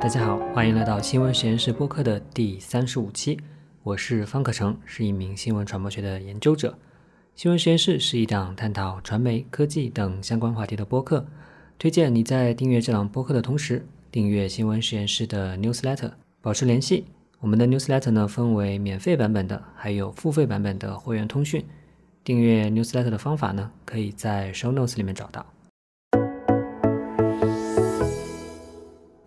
大家好，欢迎来到新闻实验室播客的第三十五期。我是方可成，是一名新闻传播学的研究者。新闻实验室是一档探讨传媒、科技等相关话题的播客。推荐你在订阅这档播客的同时，订阅新闻实验室的 newsletter，保持联系。我们的 newsletter 呢分为免费版本的，还有付费版本的会员通讯。订阅 newsletter 的方法呢，可以在 show notes 里面找到。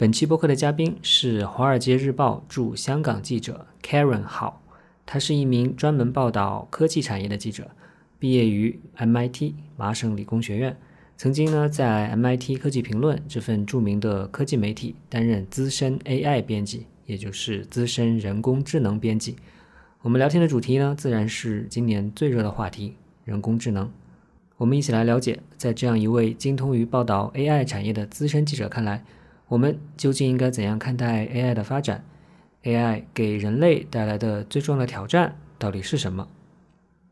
本期播客的嘉宾是《华尔街日报》驻香港记者 Karen 好，他是一名专门报道科技产业的记者，毕业于 MIT 麻省理工学院，曾经呢在 MIT 科技评论这份著名的科技媒体担任资深 AI 编辑，也就是资深人工智能编辑。我们聊天的主题呢，自然是今年最热的话题——人工智能。我们一起来了解，在这样一位精通于报道 AI 产业的资深记者看来。我们究竟应该怎样看待 AI 的发展？AI 给人类带来的最重要的挑战到底是什么？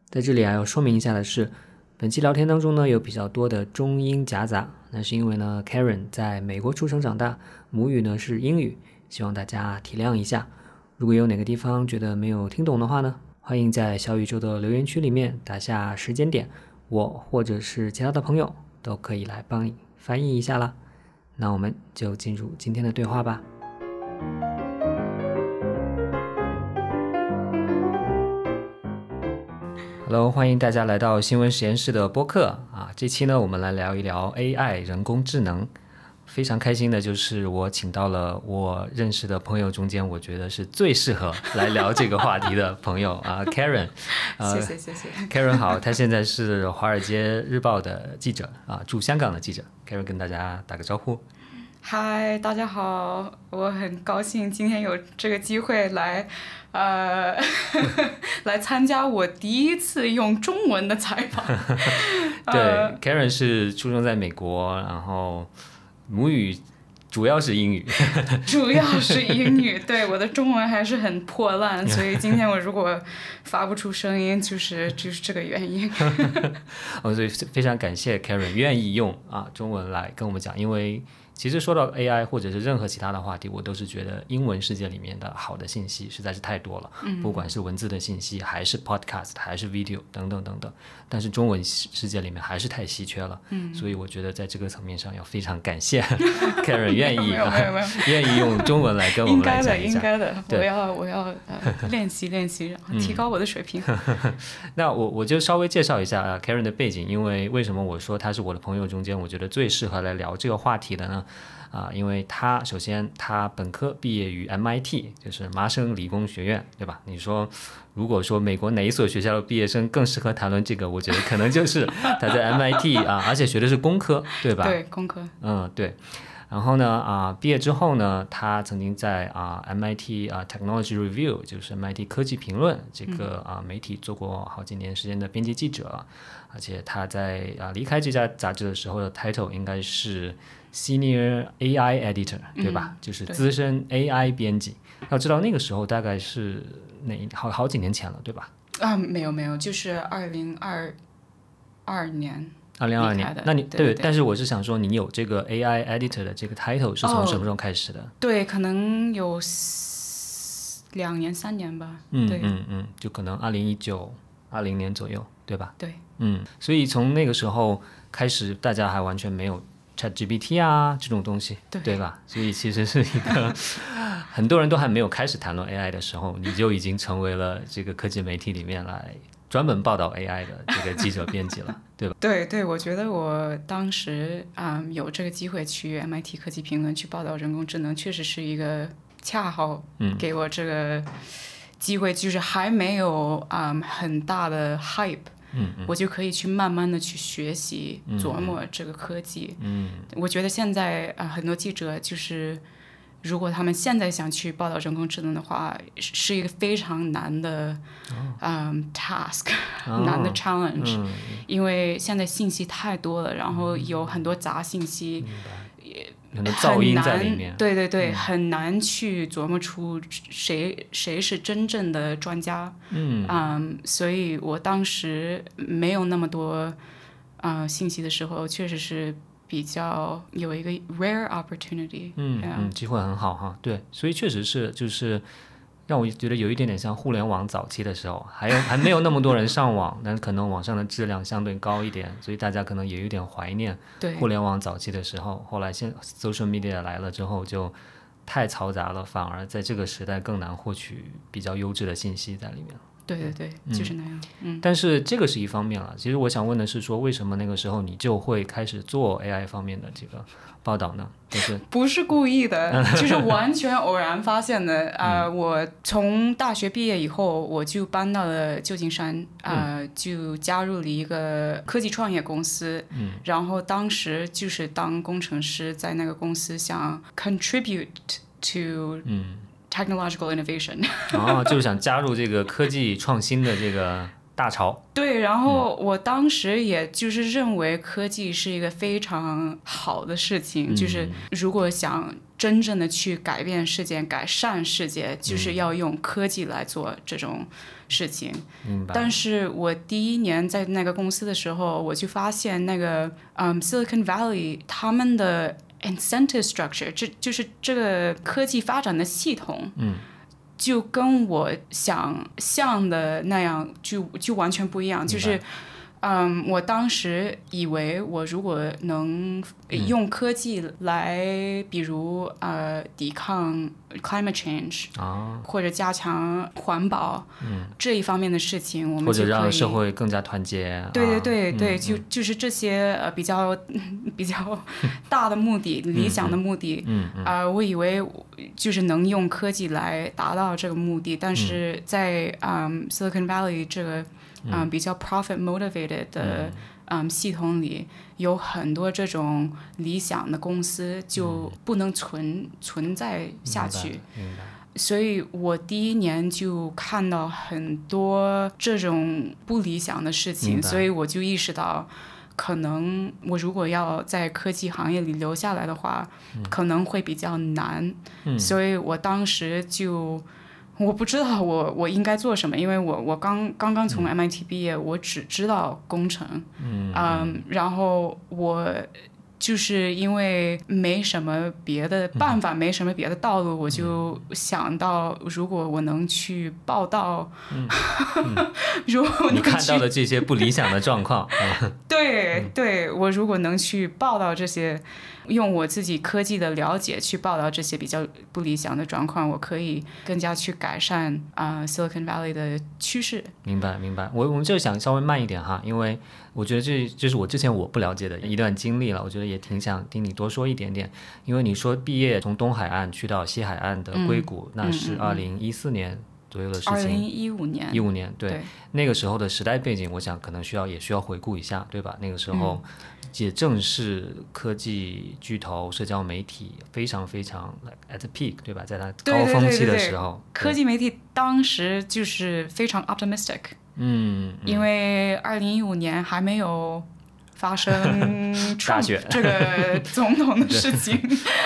在这里啊，要说明一下的是，本期聊天当中呢，有比较多的中英夹杂，那是因为呢，Karen 在美国出生长大，母语呢是英语，希望大家体谅一下。如果有哪个地方觉得没有听懂的话呢，欢迎在小宇宙的留言区里面打下时间点，我或者是其他的朋友都可以来帮你翻译一下啦。那我们就进入今天的对话吧。Hello，欢迎大家来到新闻实验室的播客啊！这期呢，我们来聊一聊 AI 人工智能。非常开心的就是我请到了我认识的朋友中间，我觉得是最适合来聊这个话题的朋友啊，Karen。谢谢谢谢。Karen 好，他现在是《华尔街日报》的记者啊，驻香港的记者。Karen 跟大家打个招呼。嗨，大家好，我很高兴今天有这个机会来，呃，来参加我第一次用中文的采访。对，Karen 是出生在美国，然后。母语主要是英语，主要是英语。对，我的中文还是很破烂，所以今天我如果发不出声音，就是就是这个原因。哦，所以非常感谢 Karen 愿意用啊中文来跟我们讲，因为。其实说到 AI 或者是任何其他的话题，我都是觉得英文世界里面的好的信息实在是太多了，不管是文字的信息，还是 podcast，还是 video 等等等等。但是中文世界里面还是太稀缺了，所以我觉得在这个层面上要非常感谢 Karen 愿意愿意用中文来跟我们来讲一下。应该的，应该的，我要我要呃练习练习，提高我的水平。那我我就稍微介绍一下啊 Karen 的背景，因为为什么我说他是我的朋友中间，我觉得最适合来聊这个话题的呢？啊，因为他首先他本科毕业于 MIT，就是麻省理工学院，对吧？你说，如果说美国哪一所学校的毕业生更适合谈论这个，我觉得可能就是 他在 MIT 啊，而且学的是工科，对吧？对，工科。嗯，对。然后呢，啊，毕业之后呢，他曾经在啊 MIT 啊 Technology Review，就是 MIT 科技评论这个啊媒体做过好几年时间的编辑记者，而且他在啊离开这家杂志的时候的 title 应该是。Senior AI Editor，对吧？就是资深 AI 编辑。要知道那个时候大概是哪好好几年前了，对吧？啊，没有没有，就是二零二二年。二零二二年，那你对，但是我是想说，你有这个 AI Editor 的这个 title 是从什么时候开始的？对，可能有两年三年吧。嗯嗯嗯，就可能二零一九二零年左右，对吧？对。嗯，所以从那个时候开始，大家还完全没有。ChatGPT 啊，这种东西，对吧？所以其实是一个很多人都还没有开始谈论 AI 的时候，你就已经成为了这个科技媒体里面来专门报道 AI 的这个记者编辑了，对吧？对对，我觉得我当时啊有这个机会去 MIT 科技评论去报道人工智能，确实是一个恰好给我这个机会，就是还没有啊很大的 hype。嗯，我就可以去慢慢的去学习琢磨这个科技。嗯，我觉得现在啊，很多记者就是，如果他们现在想去报道人工智能的话，是一个非常难的嗯 task，难的 challenge，因为现在信息太多了，然后有很多杂信息。很难，对对对，很难去琢磨出谁谁是真正的专家。嗯，所以我当时没有那么多啊信息的时候，确实是比较有一个 rare opportunity，嗯嗯，机会很好哈，对，所以确实是就是让我觉得有一点点像互联网早期的时候，还有还没有那么多人上网，但可能网上的质量相对高一点，所以大家可能也有点怀念互联网早期的时候。后来现 social media 来了之后就太嘈杂了，反而在这个时代更难获取比较优质的信息在里面。对对对，就是那样。嗯，但是这个是一方面了。其实我想问的是，说为什么那个时候你就会开始做 AI 方面的这个报道呢？就是 不是故意的，就是完全偶然发现的。呃，我从大学毕业以后，我就搬到了旧金山，呃，就加入了一个科技创业公司。嗯，然后当时就是当工程师，在那个公司想 contribute to 嗯，technological innovation。哦，就是想加入这个科技创新的这个大潮。对，然后我当时也就是认为科技是一个非常好的事情，就是如果想真正的去改变世界、改善世界，就是要用科技来做这种事情。但是我第一年在那个公司的时候，我就发现那个嗯，Silicon Valley 他们的 incentive structure，这就是这个科技发展的系统，嗯，就跟我想象的那样就就完全不一样，就是。嗯，我当时以为我如果能用科技来，比如呃抵抗 climate change 啊，或者加强环保，嗯，这一方面的事情，我们或者让社会更加团结。对对啊对对，嗯就就是这些呃比较 比较 大的目的、理想的目的，嗯嗯。啊、我以为就是能用科技来达到这个目的，但是在嗯 Silicon Valley 这个嗯比较 profit motivated 的嗯系统里，有很多这种理想的公司就不能存存在下去。所以我第一年就看到很多这种不理想的事情，所以我就意识到，可能我如果要在科技行业里留下来的话，可能会比较难。嗯所以我当时就。我不知道我我应该做什么，因为我我刚刚刚从 MIT 毕业，我只知道工程，嗯嗯，然后我就是因为没什么别的办法，没什么别的道路，我就想到，如果我能去报道，如果你看到的这些不理想的状况，啊 对对，我如果能去报道这些，用我自己科技的了解去报道这些比较不理想的状况，我可以更加去改善啊、Silicon Valley 的趋势。明白明白。我我们就想稍微慢一点哈，因为我觉得这这是我之前我不了解的一段经历了，我觉得也挺想听你多说一点点。因为你说毕业从东海岸去到西海岸的硅谷，那是二零一四年左右的事情。二零一五年，一五年，对对那个时候的时代背景，我想可能需要也需要回顾一下，对吧？那个时候也正是科技巨头、社交媒体非常非常 like at peak，对吧？在它对对高峰期的对对对。时候，科技媒体当时就是非常 optimistic，嗯，嗯。因为二零一五年还没有发生 大 Trump 选。这个 总统的事情。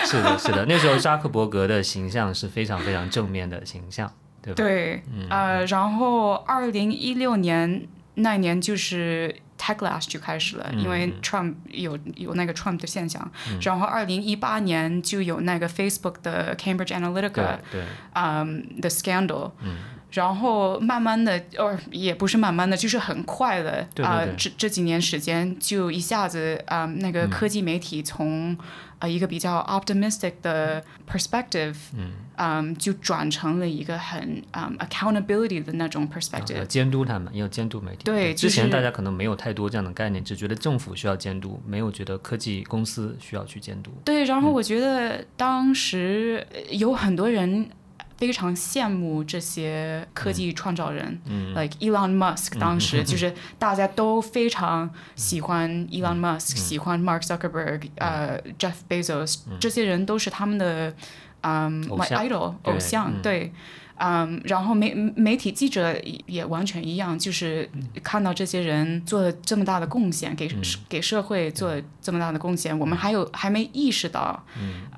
是的，是的，那时候扎克伯格的形象是非常非常正面的形象，对吧？对，嗯呃，然后二零一六年那一年就是 Techlash 就开始了，因为嗯 Trump 有有那个 Trump 的现象，然后二零一八年就有那个 Facebook 的 Cambridge Analytica 对，嗯的 scandal，嗯然后慢慢的，呃，也不是慢慢的，就是很快的啊、这这几年时间就一下子啊、那个科技媒体从呃一个比较 optimistic 的 perspective，嗯就转成了一个很嗯 accountability 的那种 perspective 要。监督他们，要监督媒体。对之前大家可能没有太多这样的概念，只觉得政府需要监督，没有觉得科技公司需要去监督。对，然后我觉得当时呃有很多人。非常羡慕这些科技创造人、嗯 l i k e Elon Musk，当时就是大家都非常喜欢嗯 Elon Musk，、喜欢 Mark Zuckerberg，、呃，Jeff Bezos，、这些人都是他们的嗯、my idol 偶像，嗯对。嗯，然后媒媒体记者也也完全一样，就是看到这些人做了这么大的贡献，给、给社会做了这么大的贡献，我们还有还没意识到，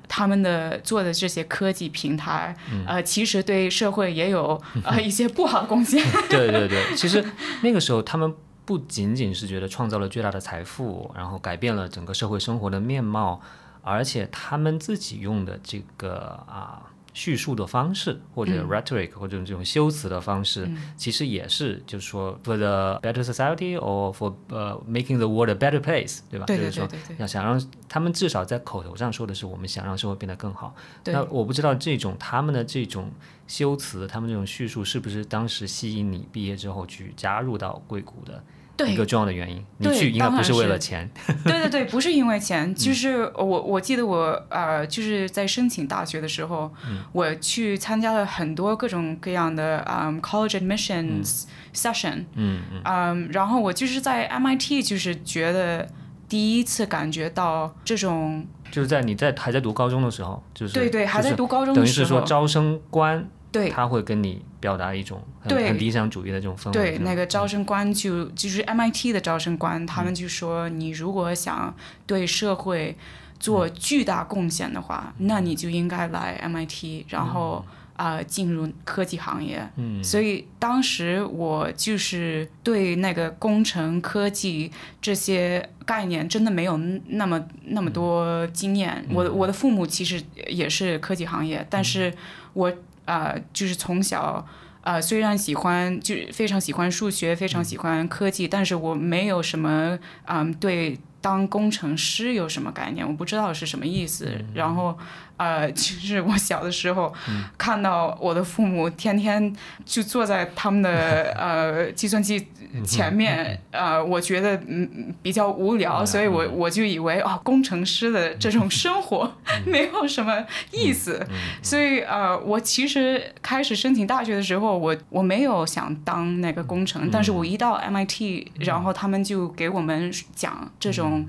他们的做的这些科技平台，呃，其实对社会也有 呃一些不好的贡献。对对对，其实那个时候他们不仅仅是觉得创造了巨大的财富，然后改变了整个社会生活的面貌，而且他们自己用的这个啊。叙述的方式，或者 rhetoric，或者这种修辞的方式，其实也是，就是说，for the better society or for 呃 making the world a better place，对吧？对对对对对。要想让他们至少在口头上说的是，我们想让生活变得更好。那我不知道这种他们的这种修辞，他们这种叙述是不是当时吸引你毕业之后去加入到硅谷的？一个重要的原因，你去应该不是为了钱。对对对，不是因为钱，就是我我记得我呃就是在申请大学的时候，我去参加了很多各种各样的嗯 college admissions session，嗯嗯，然后我就是在 MIT 就是觉得第一次感觉到这种，就是在你在还在读高中的时候，就是对对还在读高中的时候，等于是说招生官。对，他会跟你表达一种很很理想主义的这种氛围。对，那个招生官就就是 MIT 的招生官，他们就说，你如果想对社会做巨大贡献的话，那你就应该来 MIT，然后啊进入科技行业。嗯。所以当时我就是对那个工程科技这些概念真的没有那么那么多经验。我我的父母其实也是科技行业，但是我。呃，就是从小，呃，虽然喜欢，就非常喜欢数学，非常喜欢科技，但是我没有什么，嗯，对当工程师有什么概念，我不知道是什么意思。然后，呃，就是我小的时候，看到我的父母天天就坐在他们的呃计算机。前面呃，我觉得嗯比较无聊，所以我我就以为哦，工程师的这种生活没有什么意思，所以呃，我其实开始申请大学的时候，我我没有想当那个工程，但是我一到 MIT，然后他们就给我们讲这种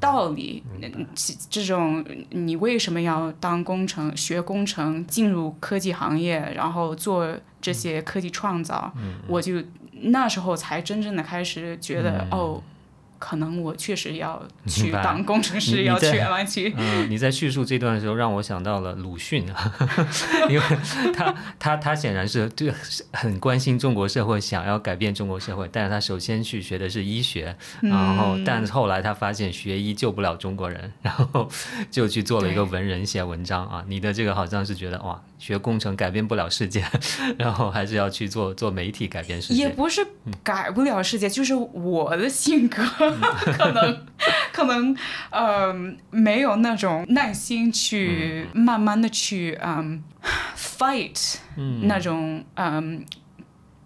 道理，这种你为什么要当工程，学工程，进入科技行业，然后做这些科技创造，我就。那时候才真正的开始觉得哦。可能我确实要去当工程师，要去 MIT。嗯，你在叙述这段的时候，让我想到了鲁迅啊，因为他他他显然是对很关心中国社会，想要改变中国社会，但是他首先去学的是医学，然后但后来他发现学医救不了中国人，然后就去做了一个文人写文章啊。你的这个好像是觉得哇，学工程改变不了世界，然后还是要去做做媒体改变世界。也不是改不了世界，就是我的性格。可能，可能，呃，没有那种耐心去慢慢的去，嗯，fight，那种，嗯，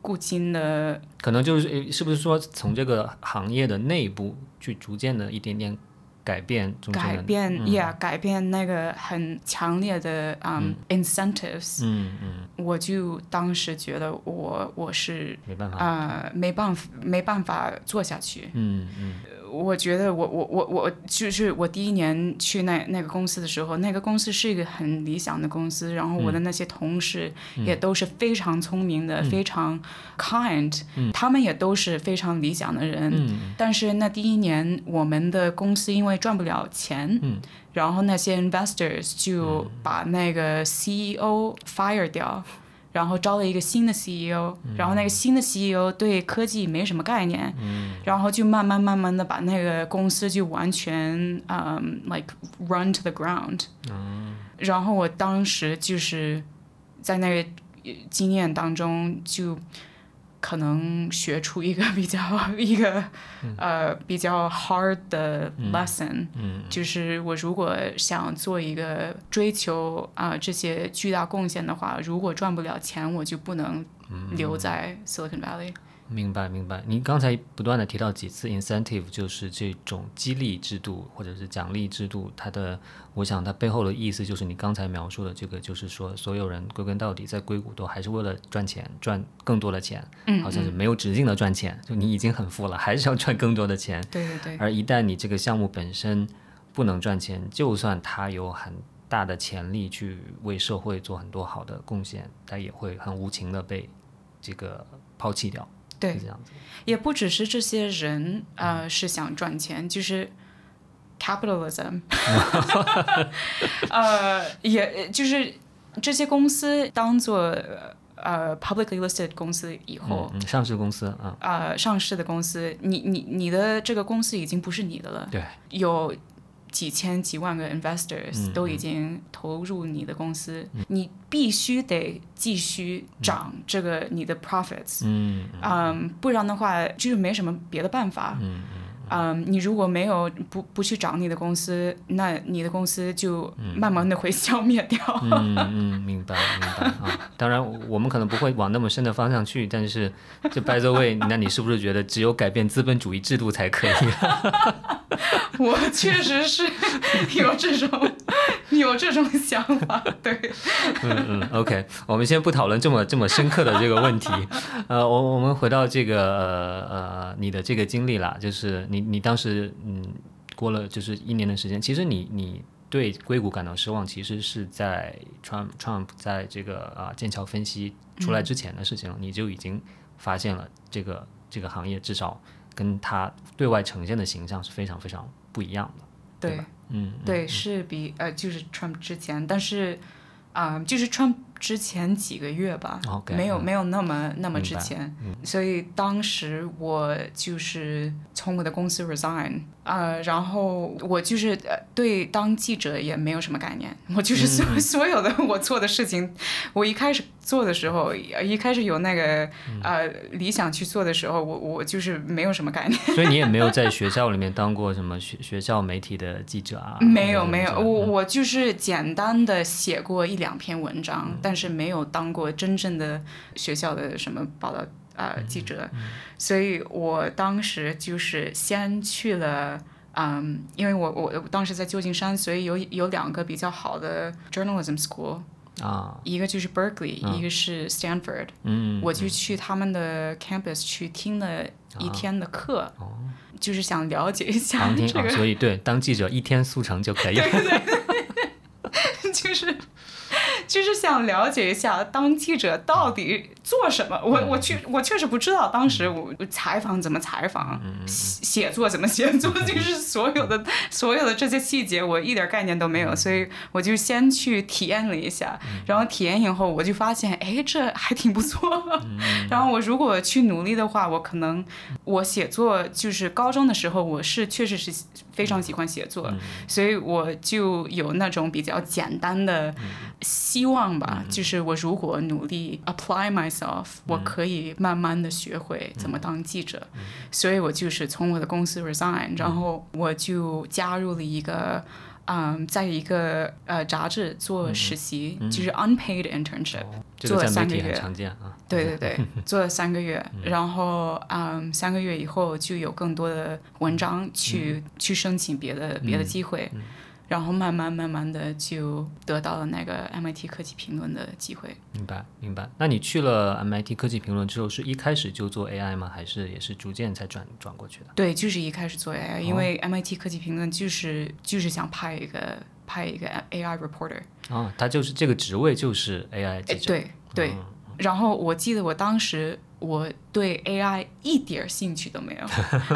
固金的。可能就是，是不是说从这个行业的内部去逐渐的一点点。改变，改变，Yeah，改变那个很强烈的嗯。incentives，嗯嗯，我就当时觉得我我是没办法，呃，没办法没办法做下去，嗯嗯。我觉得我我我我就是我第一年去那那个公司的时候，那个公司是一个很理想的公司，然后我的那些同事也都是非常聪明的，非常 kind，他们也都是非常理想的人。但是那第一年，我们的公司因为赚不了钱，然后那些 investors 就把那个 CEO fire 掉。然后招了一个新的 CEO，然后那个新的 CEO 对科技没什么概念，然后就慢慢慢慢的把那个公司就完全嗯，like run to the ground。然后我当时就是在那个经验当中就。可能学出一个比较 一个呃比较 hard 的 lesson，就是我如果想做一个追求啊这些巨大贡献的话，如果赚不了钱，我就不能留在 Silicon Valley。明白明白，您刚才不断的提到几次 incentive，就是这种激励制度或者是奖励制度，它的，我想它背后的意思就是你刚才描述的这个，就是说所有人归根到底在硅谷都还是为了赚钱，赚更多的钱，嗯，好像是没有止境的赚钱，就你已经很富了，还是要赚更多的钱，对对对。而一旦你这个项目本身不能赚钱，就算它有很大的潜力去为社会做很多好的贡献，它也会很无情的被这个抛弃掉。对，这样子也不只是这些人，呃，是想赚钱，就是 capitalism，呃，也就是这些公司当做呃 publicly listed 公司以后，嗯，上市公司啊，呃，上市的公司，你你你的这个公司已经不是你的了，对，有几千几万个 investors 都已经投入你的公司，你必须得继续涨这个你的 profits，嗯嗯，不然的话就是没什么别的办法，嗯嗯，你如果没有不不去找你的公司，那你的公司就慢慢的会 消灭掉。嗯嗯，明白明白啊。当然，我们可能不会往那么深的方向去，但是就 by the way，那你是不是觉得只有改变资本主义制度才可以？我确实是 有这种有这种想法，对。嗯嗯，OK，我们先不讨论这么这么深刻的这个问题。呃，我我们回到这个呃呃你的这个经历啦，就是你你当时嗯过了就是一年的时间，其实你你对硅谷感到失望，其实是在 Trump Trump 在这个啊剑桥分析出来之前的事情了，你就已经发现了这个这个行业至少跟他对外呈现的形象是非常非常不一样的。对吧，嗯，对，是比呃，就是 Trump 之前，但是啊、就是 Trump 之前几个月吧没有嗯没有那么那么之前，所以当时我就是从我的公司 resign，呃，然后我就是呃对当记者也没有什么概念，我就是所、嗯 所有的我做的事情，我一开始做的时候，一开始有那个嗯呃理想去做的时候，我我就是没有什么概念。所以你也没有在 学校里面当过什么学学校媒体的记者啊？没有没有，我我就是简单的写过一两篇文章，嗯但是没有当过真正的学校的什么报道啊呃记者，所以我当时就是先去了。嗯，因为我我我当时在旧金山，所以有有两个比较好的 journalism school，啊，一个就是 Berkeley，、一个是 Stanford，嗯，我就去他们的 campus 去听了一天的课，就是想了解一下这个所以对，当记者一天速成就可以了。就是就是想了解一下当记者到底做什么。我我确我确实不知道当时我我采访怎么采访，写写作怎么写作，就是所有的 所有的这些细节我一点概念都没有，所以我就先去体验了一下，然后体验以后我就发现，哎，这还挺不错。然后我如果去努力的话，我可能我写作就是高中的时候，我是确实是非常喜欢写作，所以我就有那种比较简单的希望吧，就是我如果努力 apply myself，我可以慢慢的学会怎么当记者，所以我就是从我的公司 resign，然后我就加入了一个。嗯，在一个呃杂志做实习，就是 unpaid internship，、这 做了三个月。常见啊。对对对，做了三个月，然后嗯，三个月以后就有更多的文章去、去申请别的别的机会，然后慢慢慢慢的就得到了那个 MIT 科技评论的机会。明白明白。那你去了 MIT 科技评论之后，是一开始就做 AI 吗？还是也是逐渐才转转过去的？对，就是一开始做 AI，、因为 MIT 科技评论就是就是想派一个派一个 AI reporter。哦，他就是这个职位就是 AI 记哎，者。对对。然后我记得我当时我对 AI 一点儿兴趣都没有，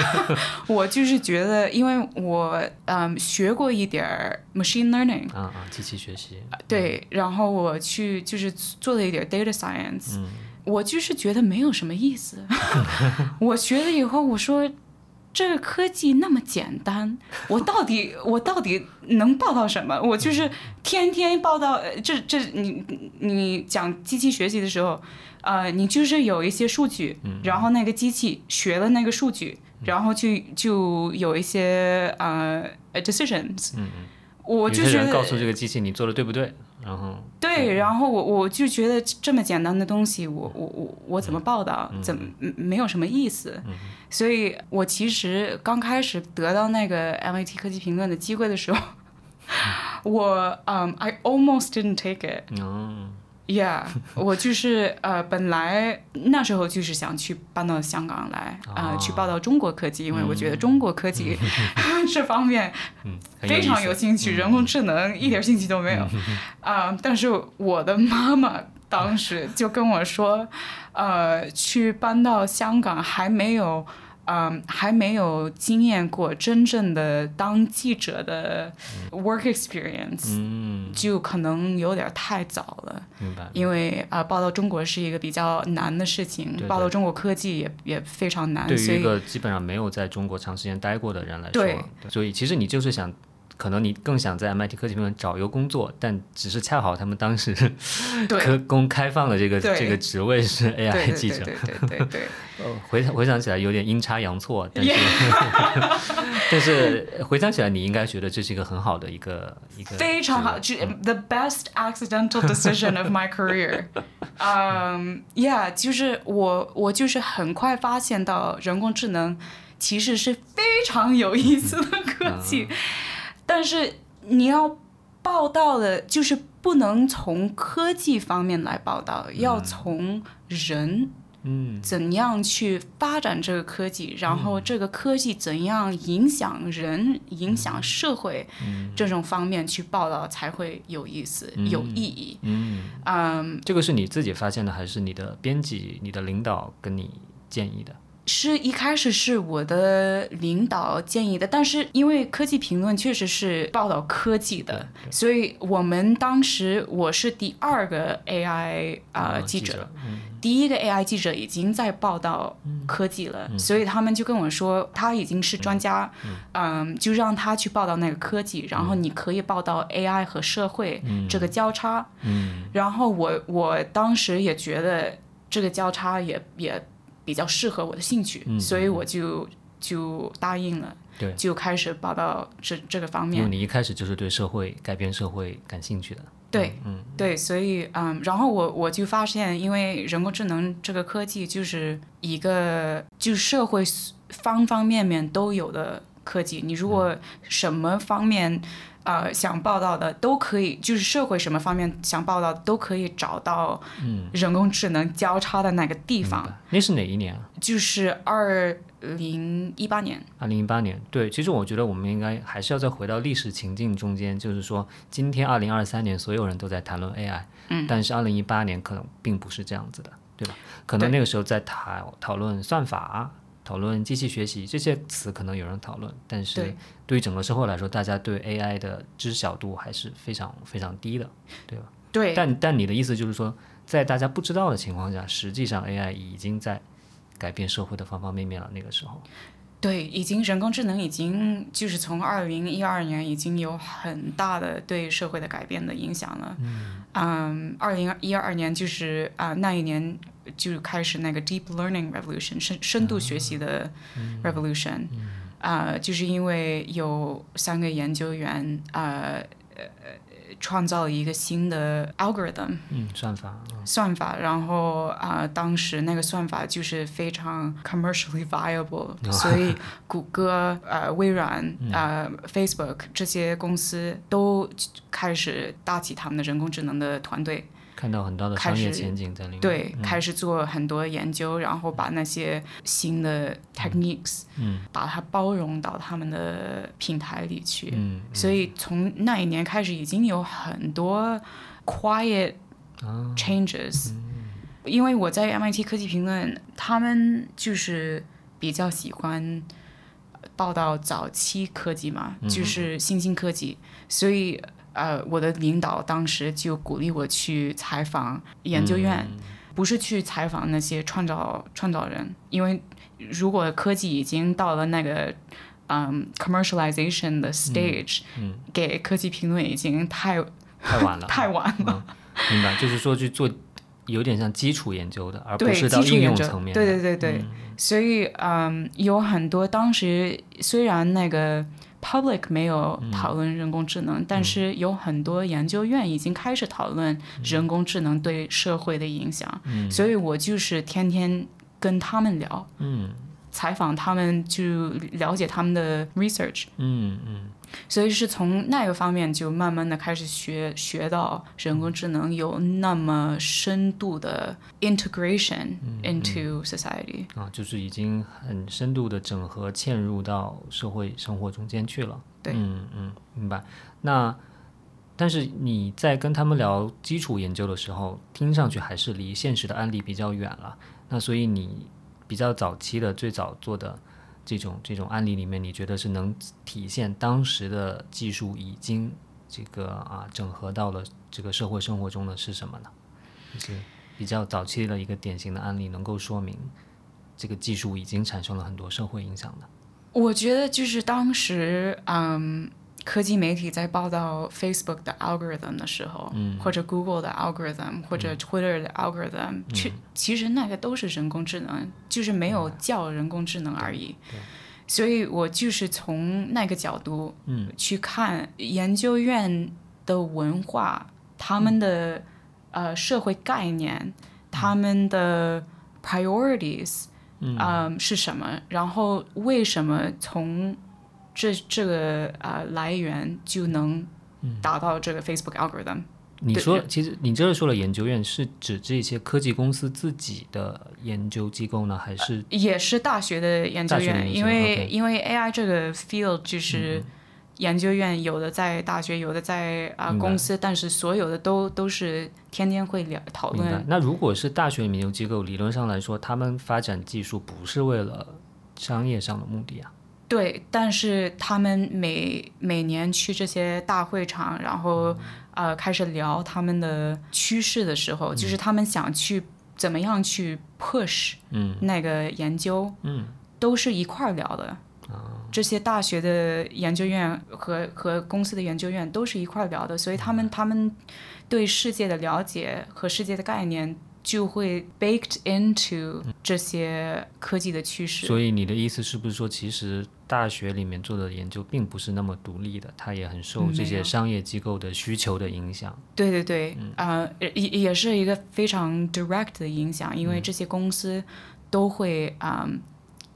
我就是觉得，因为我嗯学过一点儿 machine learning，啊啊，机器学习。对，然后我去就是做了一点儿 data science，、我嗯就是觉得没有什么意思。我学了以后，我说这个科技那么简单，我到底 我到底能报道什么？我就是天天报道，呃这这你你讲机器学习的时候，呃，你就是有一些数据，然后那个机器学了那个数据，然后就就有一些呃 decisions。嗯我就觉得告诉这个机器你做的对不对，然后对，然后我我就觉得这么简单的东西，我我我我怎么报道，怎么嗯没有什么意思，所以我其实刚开始得到那个 MIT 科技评论的机会的时候，我嗯、i almost didn't take it。嗯 Yeah，我就是呃，本来那时候就是想去搬到香港来，呃，去报道中国科技，因为我觉得中国科技 这方面非常有兴趣，人工智能一点兴趣都没有。啊、但是我的妈妈当时就跟我说，呃，去搬到香港还没有嗯，还没有经验过真正的当记者的 work experience，嗯，就可能有点太早了。明白。因为啊、呃报道中国是一个比较难的事情，对报道中国科技也也非常难，对于一个基本上没有在中国长时间待过的人来说，对所以其实你就是想，可能你更想在 MIT 科技评论找一个工作，但只是恰好他们当时 对。科公开放的这个这个职位是 AI 记者，对对对对。对，呃，回回想起来有点阴差阳错，但是但是回想起来，你应该觉得这是一个很好的一个一个非常好，职就 the best accidental decision of my career。嗯、um,，Yeah，就是我我就是很快发现到人工智能其实是非常有意思的科技，但是你要报道的，就是不能从科技方面来报道，要从人。嗯怎样去发展这个科技，然后这个科技怎样影响人、影响社会，这种方面去报道才会有意思、有意义。嗯，嗯，这个是你自己发现的，还是你的编辑、你的领导跟你建议的？是一开始是我的领导建议的，但是因为科技评论确实是报道科技的，所以我们当时我是第二个 AI 啊、呃、记者。第一个 AI 记者已经在报道科技了，所以他们就跟我说，他已经是专家，嗯。就让他去报道那个科技，然后你可以报道 AI 和社会这个交叉。嗯。然后我我当时也觉得这个交叉也也比较适合我的兴趣，所以我就就答应了，对就开始报道这这个方面。因为你一开始就是对社会改变社会感兴趣的。对，嗯对，所以嗯，然后我我就发现，因为人工智能这个科技就是一个就社会方方面面都有的科技，你如果什么方面呃想报道的都可以，就是社会什么方面想报道都可以找到嗯，人工智能交叉的那个地方，那是哪一年啊？就是二零一八年。二零一八年。对，其实我觉得我们应该还是要再回到历史情境中间，就是说，今天二零二三年所有人都在谈论 AI，嗯，但是二零一八年可能并不是这样子的，对吧？可能那个时候在讨讨论算法。讨论机器学习这些词可能有人讨论，但是对对于整个社会来说，大家对 AI 的知晓度还是非常非常低的，对吧？对，但但你的意思就是说，在大家不知道的情况下，实际上 AI 已经在改变社会的方方面面了。那个时候，对，已经人工智能已经就是从二零一二年已经有很大的对社会的改变的影响了。嗯，二零一二年就是啊、那一年就开始那个 deep learning revolution 深深度学习的 revolution，啊、就是因为有三个研究员啊呃创造了一个新的 algorithm。嗯，算法，嗯。算法，然后啊、当时那个算法就是非常 commercially viable，、所以谷歌、呃微软、呃 Facebook 这些公司都开始搭起他们的人工智能的团队，看到很大的开商业前景在里面。对，开始做很多研究，然后把那些新的 techniques，嗯。把它包容到他们的平台里去。嗯，所以从那一年开始，已经有很多 quiet 啊。changes、因为我在 MIT 科技评论，他们就是比较喜欢报道早期科技嘛，就是新兴科技，所以呃，我的领导当时就鼓励我去采访研究院，不是去采访那些创造创造人，因为如果科技已经到了那个。嗯、c o m m e r c i a l i z a t i o n 的 stage，、嗯给科技评论已经太太晚了，太晚了。明白？就是说去做有点像基础研究的，而不是到应用层面的。对对对对，所以嗯，有很多当时虽然那个 public 没有讨论人工智能，但是有很多研究院已经开始讨论人工智能对社会的影响，所以我就是天天跟他们聊，嗯。采访他们，就了解他们的 research。嗯嗯所以是从那个方面就慢慢的开始学学到人工智能有那么深度的 integration into society。啊，就是已经很深度的整合嵌入到社会生活中间去了。对嗯嗯，明白。那但是你在跟他们聊基础研究的时候，听上去还是离现实的案例比较远了。那所以你比较早期的最早做的这种这种案例里面，你觉得是能体现当时的技术已经这个啊整合到了这个社会生活中的是什么呢？就是比较早期的一个典型的案例，能够说明这个技术已经产生了很多社会影响的。我觉得就是当时，嗯，科技媒体在报道 Facebook 的 algorithm 的时候，嗯。或者 Google 的 algorithm，或者 Twitter 的 algorithm，其、其实那个都是人工智能，就是没有叫人工智能而已。所以我就是从那个角度，嗯，去看研究院的文化，他们的、呃社会概念，他们的 priorities，嗯、是什么？然后为什么从这这个呃来源就能达到这个 Facebook algorithm？你说，其实你这是说了研究院是指这些科技公司自己的研究机构呢，还是也是大学的研究院，因为因为 AI 这个 field 就是研究院，有的在大学，有的在啊、公司，但是所有的都都是天天会聊讨论。？那如果是大学研究机构，理论上来说，他们发展技术不是为了商业上的目的啊。对，但是他们每每年去这些大会场，然后呃开始聊他们的趋势的时候，就是他们想去怎么样去 push 嗯。那个研究，嗯。都是一块儿聊的。这些大学的研究院和和公司的研究院都是一块儿聊的，所以他们他们对世界的了解和世界的概念就会 baked into 这些科技的趋势。所以你的意思是不是说，其实大学里面做的研究并不是那么独立的，它也很受这些商业机构的需求的影响？对对对，呃，也也是一个非常 direct 的影响，因为这些公司都会，嗯，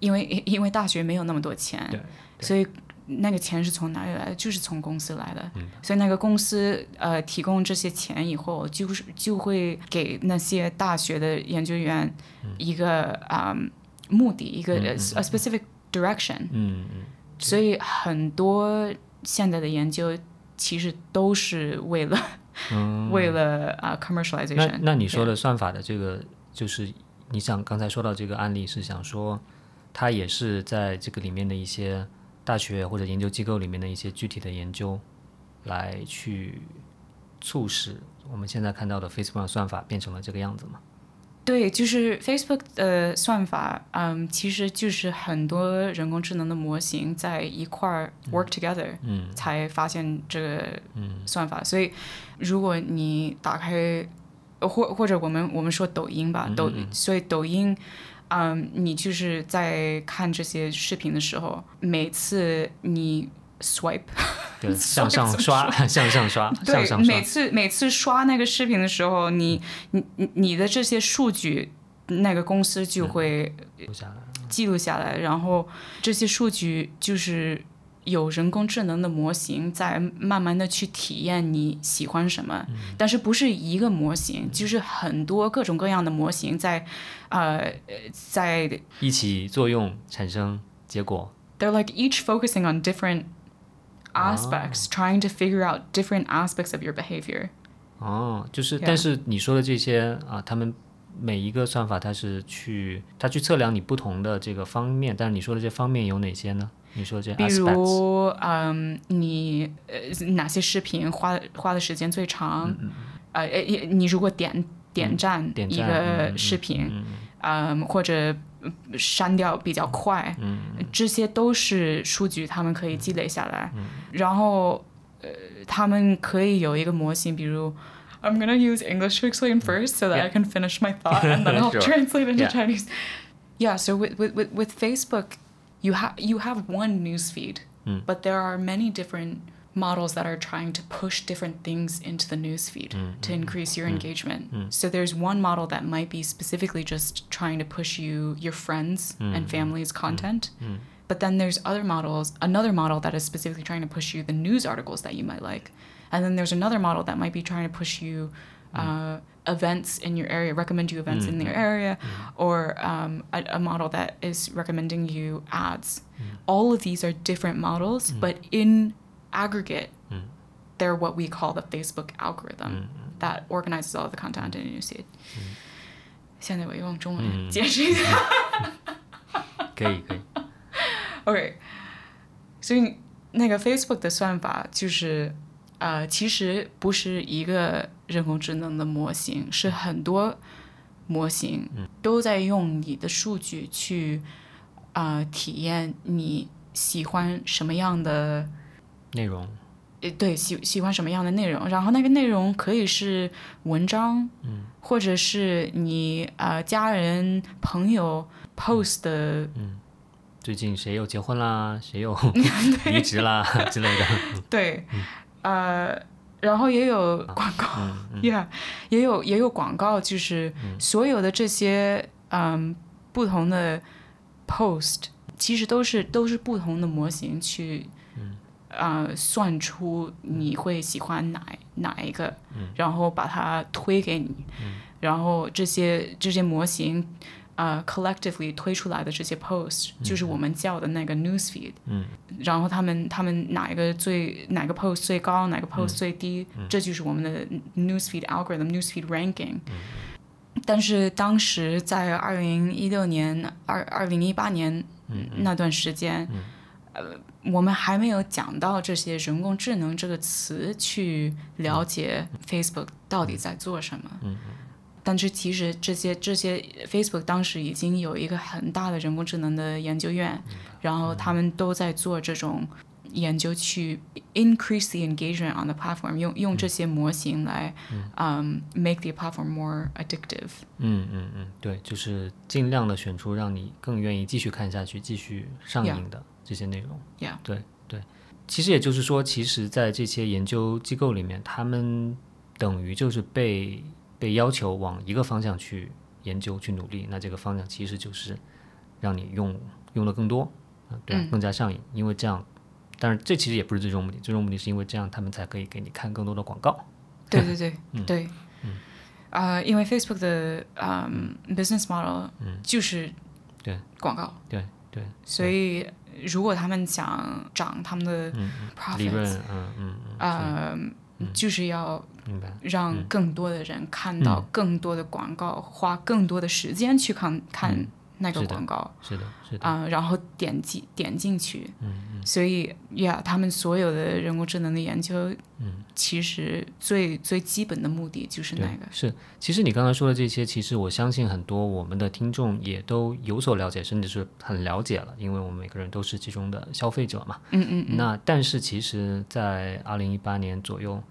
因为因为大学没有那么多钱，对。所以那个钱是从哪里来的？就是从公司来的，所以那个公司呃提供这些钱以后，就是就会给那些大学的研究员一个啊、嗯目的，一个、a specific direction，嗯嗯所以很多现在的研究其实都是为了。嗯。为了啊、那 commercialization。那你说的算法的这个，就是你想刚才说到这个案例，是想说，它也是在这个里面的一些大学或者研究机构里面的一些具体的研究，来去促使我们现在看到的 Facebook 算法变成了这个样子吗？对，就是 Facebook 的算法，嗯，其实就是很多人工智能的模型在一块儿 work together，嗯才发现这个嗯算法。所以，如果你打开，呃或或者我们我们说抖音吧，抖，所以抖音。嗯，你就是在看这些视频的时候，每次你 swipe 对，向上刷，向上刷，向对，上刷，每次每次刷那个视频的时候，你你你你的这些数据，那个公司就会留下来。记录下来，然后这些数据就是有人工智能的模型在慢慢的去体验你喜欢什么，但是不是一个模型，就是很多各种各样的模型在呃在一起作用产生结果。they're like each focusing on different aspects, trying to figure out different aspects of your behavior. 哦，就是但是你说的这些啊，他们每一个算法，它是去它去测量你不同的这个方面，但是你说的这方面有哪些呢？你说这比如，嗯，你呃哪些视频花花的时间最长？呃，呃也你如果点点赞一个嗯视频，嗯嗯，或者呃删掉比较快，嗯这些都是数据，他们可以积累下来。嗯然后，呃，他们可以有一个模型，比如。I'm gonna use English to explain first so that I can finish my thought and then I'll Sure. translate into Yeah. Chinese. Yeah, so with, with, with, with Facebook, you have you have one news feed, Mm. but there are many different models that are trying to push different things into the news feed Mm, to increase your engagement. mm. So there's one model that might be specifically just trying to push you your friends Mm, and family's content. mm. But then there's other models, another model that is specifically trying to push you the news articles that you might like. And then there's another model that might be trying to push you uh, events in your area, recommend you events in your area, or um, a, a model that is recommending you ads. All of these are different models, but in aggregate, they're what we call the Facebook algorithm that organizes all of the content in your newsfeed. 现在我用中文解释一下。可以可以。 OK，所以那个 Facebook 的算法就是， 呃，其实不是一个人工智能的模型，是很多模型都在用你的数据去，呃，体验你喜欢什么样的。内容，呃，对，喜喜欢什么样的内容，然后那个内容可以是文章，嗯，或者是你呃家人朋友 post 的，嗯。最近谁又结婚啦，谁又 离职啦？之类的。对，呃，然后也有广告、e h 也有也有广告，就是所有的这些嗯不同的 post，其实都是都是不同的模型去。呃，算出你会喜欢哪哪一个，然后把它推给你，然后这些这些模型，呃，collectively 推出来的这些 post，、就是我们叫的那个 news feed，然后他们他们哪一个最哪个 post 最高，哪个 post 最低，这就是我们的 news feed algorithm，news feed ranking。但是当时在二零一六年、二二零一八年那段时间，呃，我们还没有讲到这些人工智能这个词去了解 Facebook 到底在做什么。但是其实这些这些 Facebook 当时已经有一个很大的人工智能的研究院，然后他们都在做这种研究去 increase the engagement on the platform，用用这些模型来，嗯、make the platform more addictive。嗯嗯嗯，对，就是尽量的选出让你更愿意继续看下去、继续上瘾的这些内容。Yeah，对对，其实也就是说，其实，在这些研究机构里面，他们等于就是被被要求往一个方向去研究、去努力。那这个方向其实就是让你用用的更多，啊，对啊，更加上瘾。因为这样，但是这其实也不是最终目的，最终目的是因为这样他们才可以给你看更多的广告。对对对、对，啊、因为 Facebook 的嗯、business model 就是对广告，对对，所以如果他们想涨他们的利润 profits，，嗯嗯呃，就是要。让更多的人看到更多的广告，花更多的时间去看看那个广告是的，是的，啊、然后点击点进去。嗯所以呀，他们所有的人工智能的研究，嗯其实最最基本的目的就是那个。是。其实你刚才说的这些，其实我相信很多我们的听众也都有所了解，甚至是很了解了，因为我们每个人都是其中的消费者嘛。嗯嗯嗯。那但是其实，在二零一八年左右，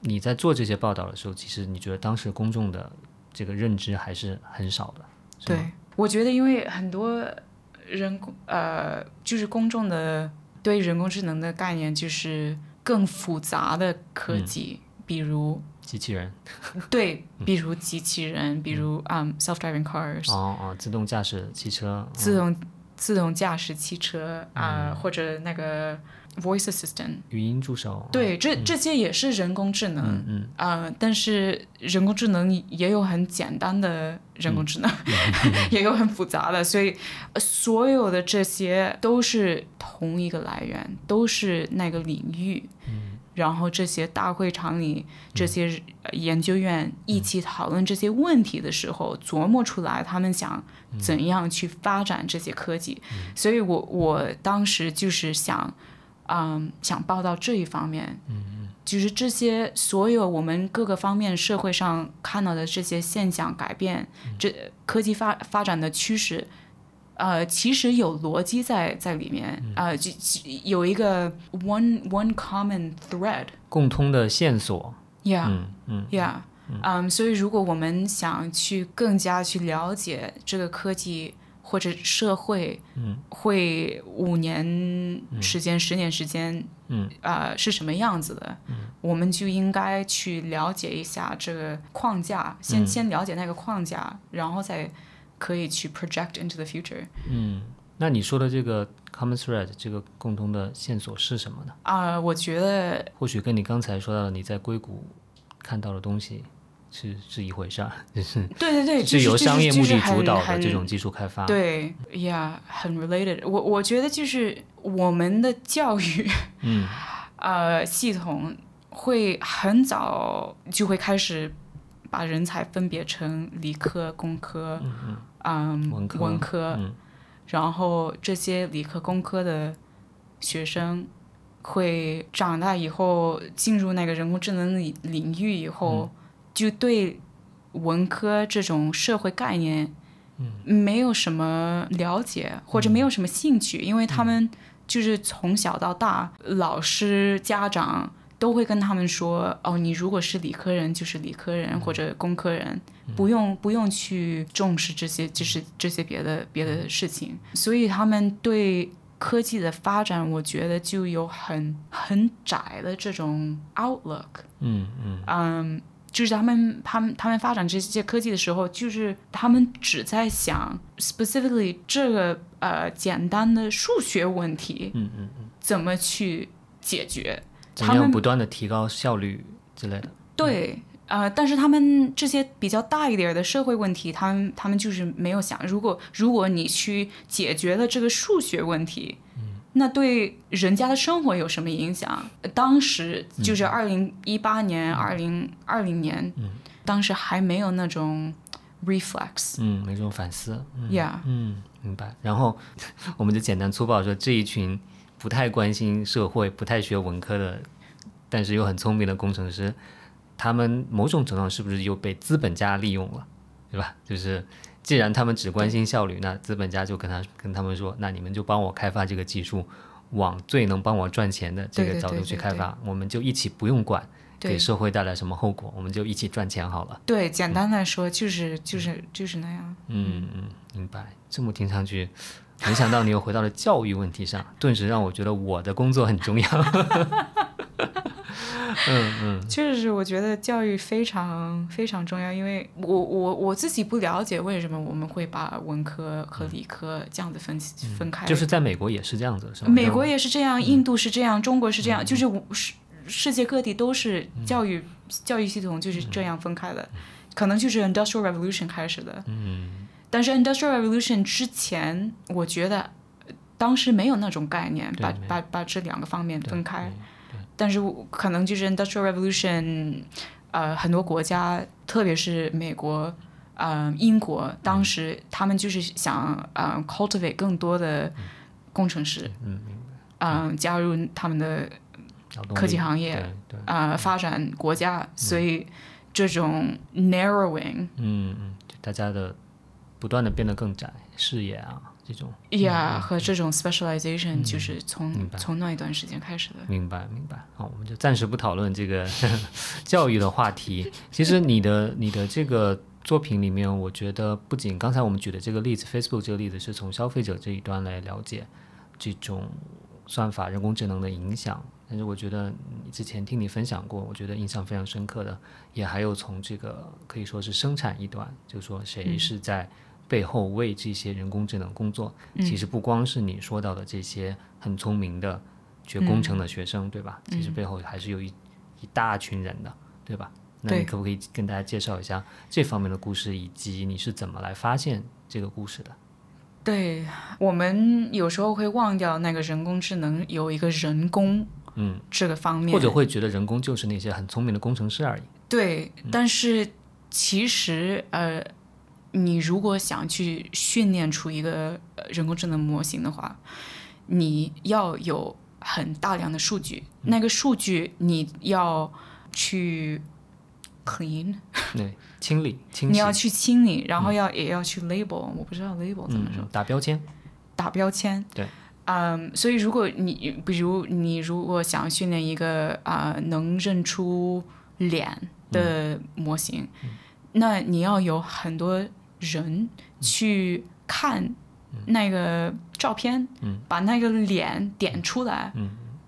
你在做这些报道的时候，其实你觉得当时公众的这个认知还是很少的？对，我觉得因为很多人工呃，就是公众的对人工智能的概念就是更复杂的科技，比如机器人，对，比如机器人，比如嗯、self-driving cars，、哦哦，自动驾驶汽车，自动自动驾驶汽车啊、或者那个 voice assistant，语音助手，对，这这些也是人工智能。嗯嗯，呃，但是人工智能也有很简单的人工智能，也有很复杂的，所以呃所有的这些都是同一个来源，都是那个领域。然后这些大会场里，这些呃研究院一起讨论这些问题的时候，琢磨出来他们想怎样去发展这些科技。所以我我当时就是想，嗯，想报道这一方面。就是这些所有我们各个方面社会上看到的这些现象改变，这科技发发展的趋势，呃，其实有逻辑在在里面，呃，就就有一个 one one common thread。共通的线索，Yeah, 嗯嗯 yeah. 嗯，所以如果我们想去更加去了解这个科技或者社会，嗯，会五年时间、十年时间，嗯，呃，是什么样子的，嗯，我们就应该去了解一下这个框架，先、先了解那个框架，然后再可以去 project into the future。嗯。那你说的这个 common thread 这个共同的线索是什么呢？啊、我觉得或许跟你刚才说到的你在硅谷看到的东西是是一回事儿，就是对对对，是由商业目的主导的这种技术开发。对呀很 related 我。我觉得就是我们的教育，嗯，呃，系统会很早就会开始把人才分别成理科、工科，嗯文科文科，嗯。然后这些理科、工科的学生会长大以后进入那个人工智能领领域以后，就对文科这种社会概念，没有什么了解或者没有什么兴趣，因为他们就是从小到大，老师、家长都会跟他们说：“哦，你如果是理科人，就是理科人或者工科人，不用不用去重视这些，就是这些别的别的事情。”所以他们对科技的发展，我觉得就有很很窄的这种 outlook。嗯嗯嗯，就是他们他们他们发展这些科技的时候，就是他们只在想 specifically 这个呃简单的数学问题嗯嗯嗯，怎么去解决。怎么样他们不断的提高效率之类的。对，呃，但是他们这些比较大一点的社会问题，他们他们就是没有想，如果如果你去解决了这个数学问题，那对人家的生活有什么影响？当时就是二零一八年、二零二零年，当时还没有那种 reflex，嗯，没这种反思。嗯 yeah，嗯，明白。然后 我们就简单粗暴说，这一群不太关心社会、不太学文科的，但是又很聪明的工程师，他们某种程度上是不是又被资本家利用了，对吧？就是既然他们只关心效率，那资本家就跟他跟他们说，那你们就帮我开发这个技术，往最能帮我赚钱的这个角度对对对去开发，我们就一起不用管给社会带来什么后果，我们就一起赚钱好了。对，简单来说就是就是就是那样。嗯嗯，明白。这么听上去，没想到你又回到了教育问题上，顿时让我觉得我的工作很重要。嗯嗯确实是，我觉得教育非常非常重要，因为我我我自己不了解为什么我们会把文科和理科这样子分分开。嗯就是在美国也是这样子，是吗？美国也是这样，印度是这样，中国是这样，就是世世界各地都是教育、教育系统就是这样分开的，可能就是 Industrial Revolution 开始的。嗯但是 Industrial Revolution 之前，我觉得呃当时没有那种概念，把把把这两个方面分开。对但是可能就是 Industrial Revolution，呃，很多国家，特别是美国、呃，英国，当时他们就是想呃 cultivate 更多的工程师，嗯，嗯、加入他们的科技行业，对对，呃，发展国家，所以这种 narrowing 嗯嗯，大家的不断的变得更窄，视野啊这种。呀和这种 specialization 就是从从那一段时间开始的。明白明白，好，我们就暂时不讨论这个 教育的话题。其实你的你的这个作品里面，我觉得不仅刚才我们举的这个例子，Facebook 这个例子是从消费者这一端来了解这种算法、人工智能的影响，但是我觉得你之前听你分享过，我觉得印象非常深刻的，也还有从这个可以说是生产一端，就是说谁是在背后为这些人工智能工作。其实不光是你说到的这些很聪明的学工程的学生，对吧？其实背后还是有一一大群人的，对吧？那你可不可以跟大家介绍一下这方面的故事，以及你是怎么来发现这个故事的？对我们有时候会忘掉那个人工智能有一个人工嗯，这个方面，或者会觉得人工就是那些很聪明的工程师而已。对，但是其实呃，你如果想去训练出一个呃人工智能模型的话，你要有很大量的数据，那个数据你要去 clean，对，清理、清洗，你要去清理，然后要、也要去 label，我不知道 label 怎么说，嗯，打标签。打标签。对。嗯，所以如果你比如你如果想训练一个啊、能认出脸的模型，那你要有很多人去看那个照片，把那个脸点出来，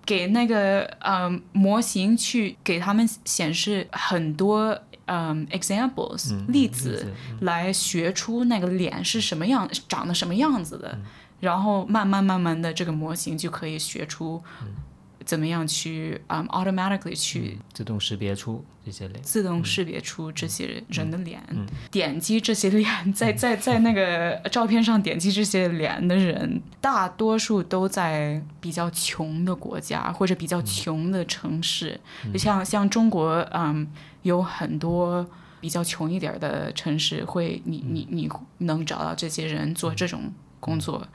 给那个呃模型去给他们显示很多嗯 examples、嗯例子，来学出那个脸是什么样，长得什么样子的，然后慢慢慢慢的这个模型就可以学出怎么样去嗯 automatically 去自动识别出这些脸。自动识别出这些人的脸，点击这些脸，在在在那个照片上点击这些脸的人，大多数都在比较穷的国家或者比较穷的城市，就像像中国，嗯，有很多比较穷一点的城市会，你你你能找到这些人做这种工作。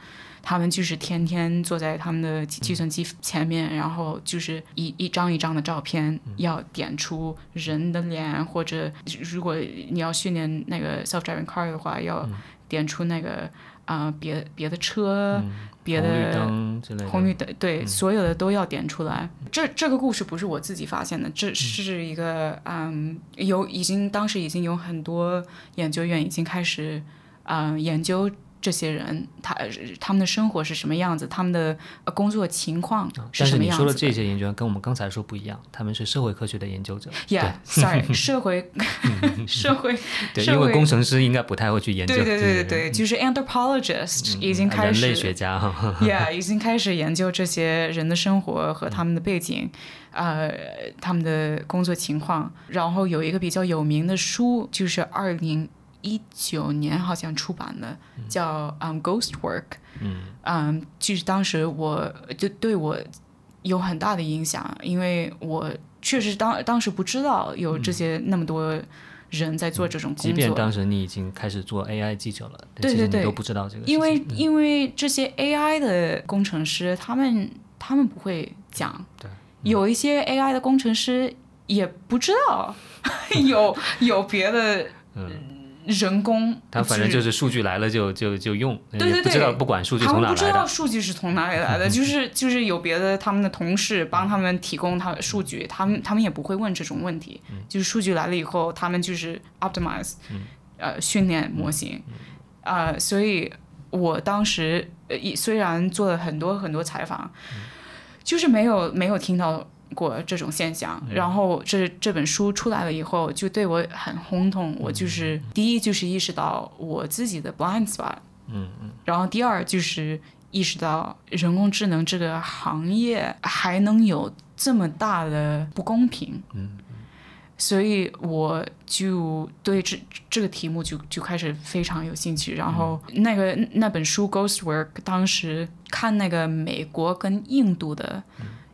他们就是天天坐在他们的计计算机前面，然后就是一一张一张的照片，要点出人的脸，或者如果你要训练那个 self-driving car 的话，要点出那个啊、别别的车、别红绿的灯之类的。红绿灯，对，所有的都要点出来。这这个故事不是我自己发现的，这是一个嗯，有已经当时已经有很多研究院已经开始嗯研究这些人，他他们的生活是什么样子，他们的呃工作情况是什么你说的样子的。这些研究员跟我们刚才说不一样，他们是社会科学的研究者。Yeah，sorry，社会社会对，因为工程师应该不太会去研究。对对对对对对，就是 anthropologist 已经开始人始类学家哈。Yeah，已经开始研究这些人的生活和他们的背景，呃，他们的工作情况。然后有一个比较有名的书，就是二零一九年好像出版的，叫《um, Ghost Work》。嗯，嗯就是当时我就对我有很大的影响，因为我确实当当时不知道有这些那么多人在做这种即工作。便当时你已经开始做 AI 记者了，对对对都不知道这个。因为因为这些 AI 的工程师，他们他们不会讲，对有一些 AI 的工程师也不知道 有有别的人工，他反正就是数据来了就就就用，对对对不知道对不管数据他从哪来的们不知道。数据是从哪里来的，就是就是有别的他们的同事帮他们提供他的数据，他们他们也不会问这种问题，嗯就是数据来了以后，他们就是 optimize，、呃训练模型，嗯呃，所以我当时呃一虽然做了很多很多采访，嗯就是没有没有听到。过这种现象，嗯。然后这这本书出来了以后，就对我很轰动。我嗯就是第一就是意识到我自己的 blind spot，嗯嗯，然后第二就是意识到人工智能这个行业还能有这么大的不公平，嗯，所以我就对这这个题目就就开始非常有兴趣。然后那个那本书《Ghost Work》，当时看那个美国跟印度的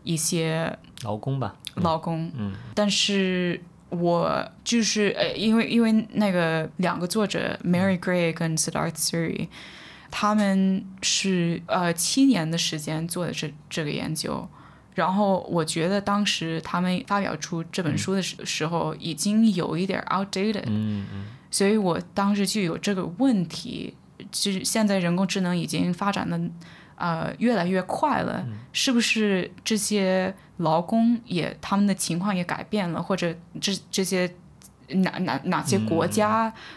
一些劳工吧，劳工，嗯。但是我就是呃，因为因为那个两个作者 Mary Gray 跟 Siddharth Suri，他们是呃七年的时间做的这这个研究。然后我觉得当时他们发表出这本书的时时候，已经有一点 outdated，、嗯嗯。所以我当时就有这个问题，就是现在人工智能已经发展的呃越来越快了，是不是这些劳工也他们的情况也改变了，或者这这些哪哪哪些国家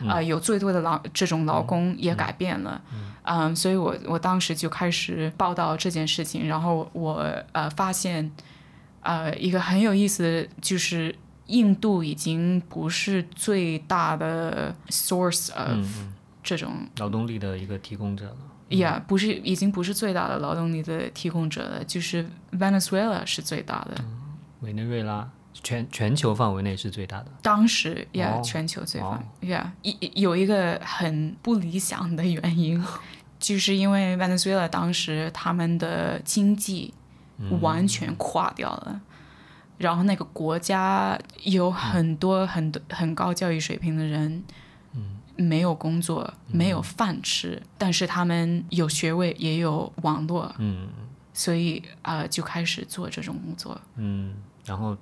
啊、呃有最多的劳这种劳工也改变了，嗯。所以我我当时就开始报道这件事情，然后我呃发现呃一个很有意思的就是。印度已经不是最大的 source of 这种劳动力的一个提供者了。呀不是已经不是最大的劳动力的提供者了，就是 Venezuela 是最大的。委内瑞拉全全球范围内是最大的。当时呀哦全球最哦范呀一有一个很不理想的原因，就是因为 Venezuela 当时他们的经济完全垮掉了。然后那个国家有很多很多很高教育水平的人，没有工作，没有饭吃，但是他们有学位，也有网络，嗯。所以啊、呃就开始做这种工作。嗯，然后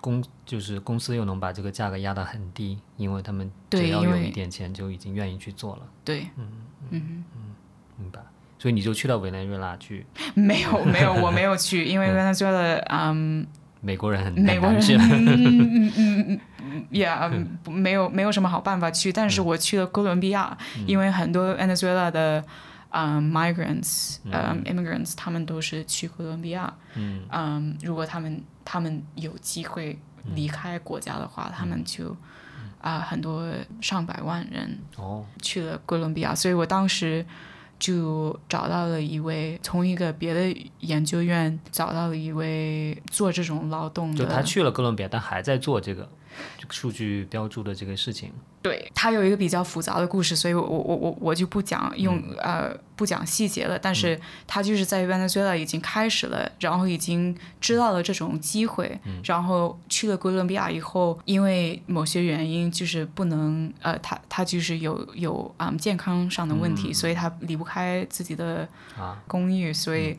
公就是公司又能把这个价格压得很低，因为他们只要有一点钱就已经愿意去做了，对，嗯嗯嗯。明白？所以你就去到委内瑞拉去，没有 没有，我没有去，因为 Venezuela，嗯，美国人很美国人，嗯，yeah，嗯。不没有没有什么好办法去，但是我去了哥伦比亚，因为很多 Venezuela 的。嗯、migrants，嗯、immigrants，他们都是去哥伦比亚。嗯。嗯，如果他们他们有机会离开国家的话，他们就啊、很多上百万人哦，去了哥伦比亚，所以我当时就找到了一位从一个别的研究院找到了一位做这种劳动的，就他去了哥伦比亚，但还在做这个这个数据标注的这个事情。对，它有一个比较复杂的故事，所以我我我我我就不讲用、嗯呃不讲细节了。但是他就是在 Venezuela 已经开始了，然后已经知道了这种机会，嗯然后去了哥伦比亚以后，因为某些原因就是不能呃，他他就是有有嗯健康上的问题，所以他离不开自己的公寓，所以。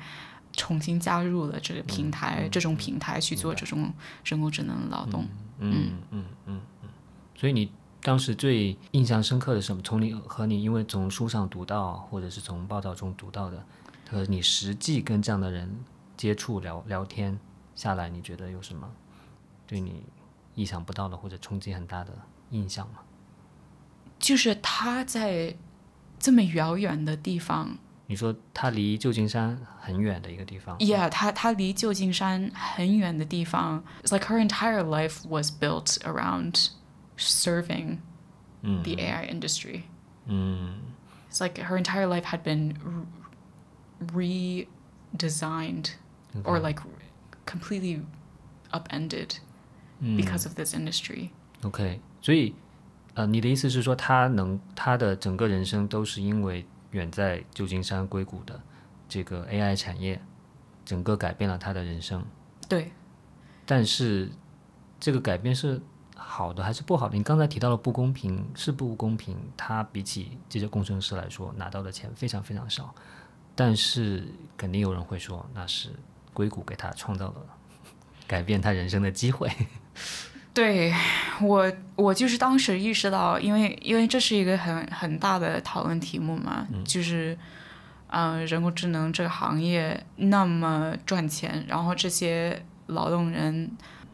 重新加入了这个平台，这种平台去做这种人工智能劳动。嗯嗯嗯嗯。所以你当时最印象深刻的是什么？从你和你因为从书上读到，或者是从报道中读到的，和你实际跟这样的人接触聊聊天下来，你觉得有什么对你意想不到的或者冲击很大的印象吗？就是他在这么遥远的地方你说他离旧金山很远的一个地方， ，Yeah，他他离旧金山很远的地方，It's like her entire life was built around serving 嗯 the AI industry. 嗯 It's like her entire life had been re- redesigned or like completely upended 嗯 because of this industry. OK，所以 呃，你的意思是说，他能他的整个人生都是因为远在旧金山硅谷的这个 AI 产业，整个改变了他的人生。对，但是这个改变是好的还是不好的？你刚才提到了不公平，是不公平。他比起这些工程师来说，拿到的钱非常非常少，但是肯定有人会说，那是硅谷给他创造了 改变他人生的机会。对我，我就是当时意识到，因为因为这是一个很很大的讨论题目嘛，就是，嗯、人工智能这个行业那么赚钱，然后这些劳动人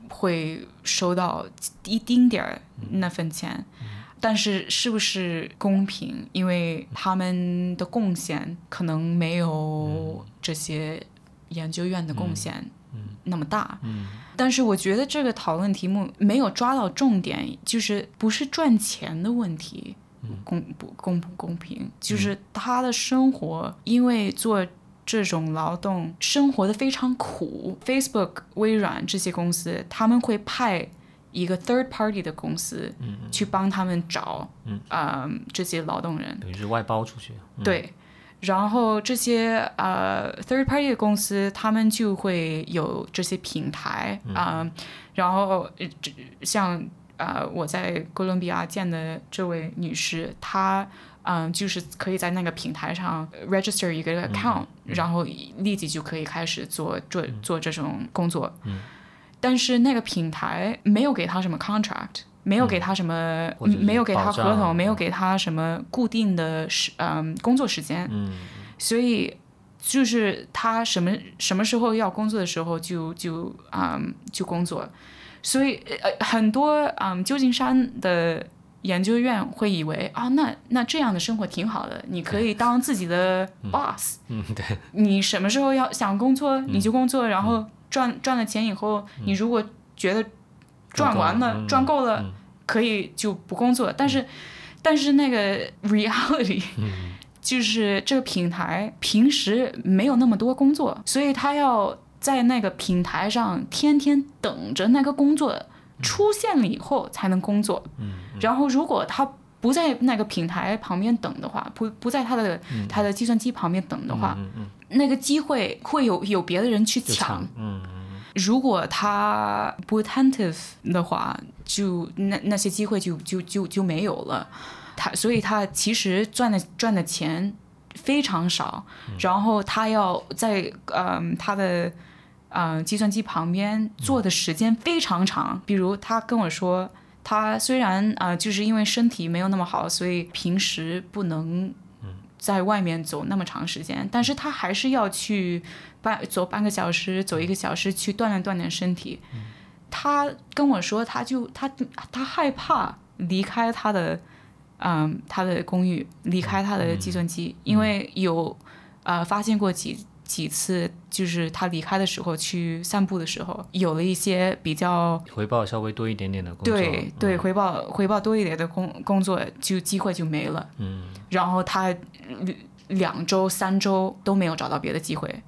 会收到一丁点儿那份钱，但是是不是公平？因为他们的贡献可能没有这些研究院的贡献那么大。嗯但是我觉得这个讨论题目没有抓到重点，就是不是赚钱的问题，公不公不公平，就是他的生活因为做这种劳动，生活的非常苦。Facebook、微软这些公司，他们会派一个 third party 的公司去帮他们找，呃这些劳动人。等于是外包出去。对，然后这些呃 third party 的公司，他们就会有这些平台啊、然后呃这像呃我在哥伦比亚见的这位女士，她嗯、就是可以在那个平台上 register 一个 account，、然后立即就可以开始做做做这种工作。但是那个平台没有给她什么 contract，没有给他什么，没有给他合同，没有嗯给他什么固定的时嗯工作时间，嗯。所以就是他什么什么时候要工作的时候就就嗯就工作，所以呃很多嗯旧金山的研究院会以为啊那那这样的生活挺好的，你可以当自己的 boss，嗯，对，你什么时候要想工作你就工作，然后赚赚了钱以后，你如果觉得赚完了、嗯赚够了，可以就不工作。但是，但是那个 reality、就是这个平台平时没有那么多工作，所以他要在那个平台上天天等着那个工作出现了以后才能工作。然后如果他不在那个平台旁边等的话，不不在他的、他的计算机旁边等的话，嗯嗯，那个机会会有有别的人去抢抢。，嗯如果他不 attentive 的话，就那那些机会就就就就没有了。他所以他其实赚的赚的钱非常少，然后他要在嗯、他的呃计算机旁边做的时间非常长。比如他跟我说，他虽然呃就是因为身体没有那么好，所以平时不能在外面走那么长时间，但是他还是要去半走半个小时，走一个小时去锻炼锻炼身体。他跟我说，他就他他害怕离开他的嗯他的公寓，离开他的计算机，因为有呃发现过几几次，就是他离开的时候去散步的时候，有了一些比较回报稍微多一点点的工作，对对回报回报多一点的工工作，就机会就没了。嗯。然后他两两周、三周都没有找到别的机会，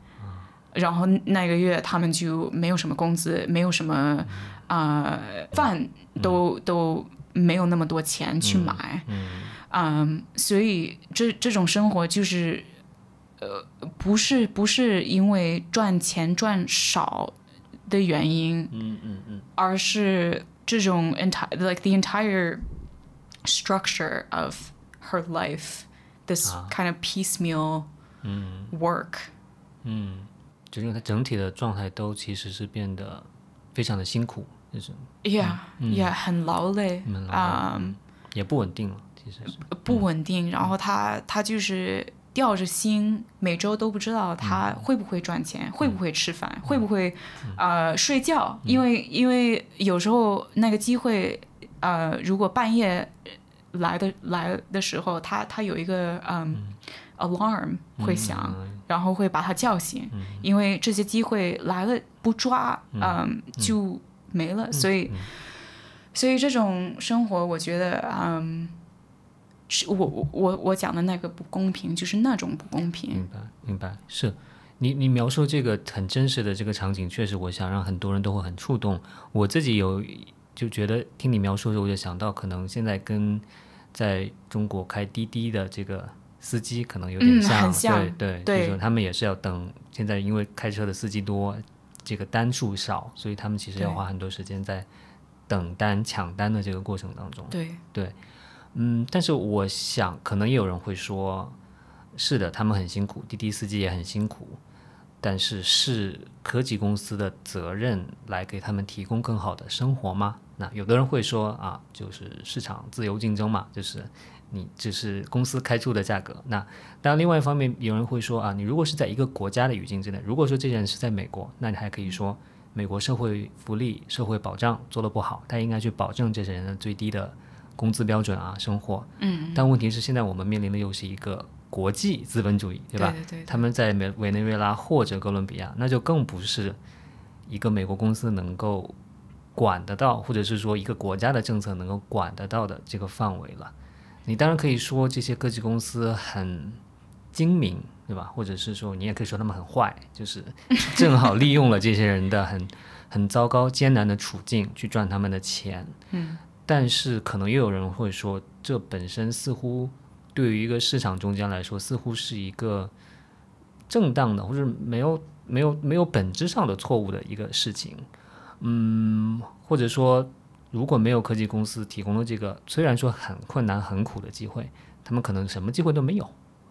然后那个月他们就没有什么工资，没有什么啊、呃饭都、都没有那么多钱去买，嗯，所以这这种生活就是呃不是不是因为赚钱赚少的原因，嗯嗯嗯。而是这种 entire like the entire structure of her life, this kind of piecemeal work. 嗯，就是他整体的状态都其实是变得非常的辛苦，就是 Yeah, yeah，很劳累嗯啊、也不稳定了，其实是。不稳定。然后他他就是吊着心，每周都不知道他会不会赚钱，会不会吃饭，会不会呃睡觉，因为因为有时候那个机会呃，如果半夜来的来的时候，他他有一个嗯 alarm 会响，然后会把他叫醒，因为这些机会来了不抓，嗯，就没了，所以。所以这种生活，我觉得，嗯，是我我我我讲的那个不公平，就是那种不公平。明白，明白，是你你描述这个很真实的这个场景，确实，我想让很多人都会很触动。我自己有就觉得听你描述的时候，我就想到，可能现在跟在中国开滴滴的这个司机可能有点嗯像，很像对对，对就是说他们也是要等，现在因为开车的司机多，这个单数少，所以他们其实要花很多时间在等单抢单的这个过程当中。对对，嗯，但是我想，可能也有人会说，是的，他们很辛苦，滴滴司机也很辛苦，但是是科技公司的责任来给他们提供更好的生活吗？那有的人会说啊，就是市场自由竞争嘛，就是你只是公司开出的价格。那当然，另外一方面，有人会说啊，你如果是在一个国家的语境之内，如果说这些人是在美国，那你还可以说美国社会福利、社会保障做得不好，他应该去保证这些人的最低的工资标准啊，生活。嗯，但问题是，现在我们面临的又是一个国际资本主义，对吧？对对对他们在美委内瑞拉或者哥伦比亚，那就更不是一个美国公司能够管得到，或者是说一个国家的政策能够管得到的这个范围了。你当然可以说这些科技公司很精明，对吧？或者是说你也可以说他们很坏，就是正好利用了这些人的很 很糟糕、艰难的处境去赚他们的钱。嗯，但是可能又有人会说，这本身似乎对于一个市场中间来说，似乎是一个正当的，或者没有没有没有本质上的错误的一个事情。嗯，或者说，如果没有科技公司提供了这个虽然说很困难、很苦的机会，他们可能什么机会都没有。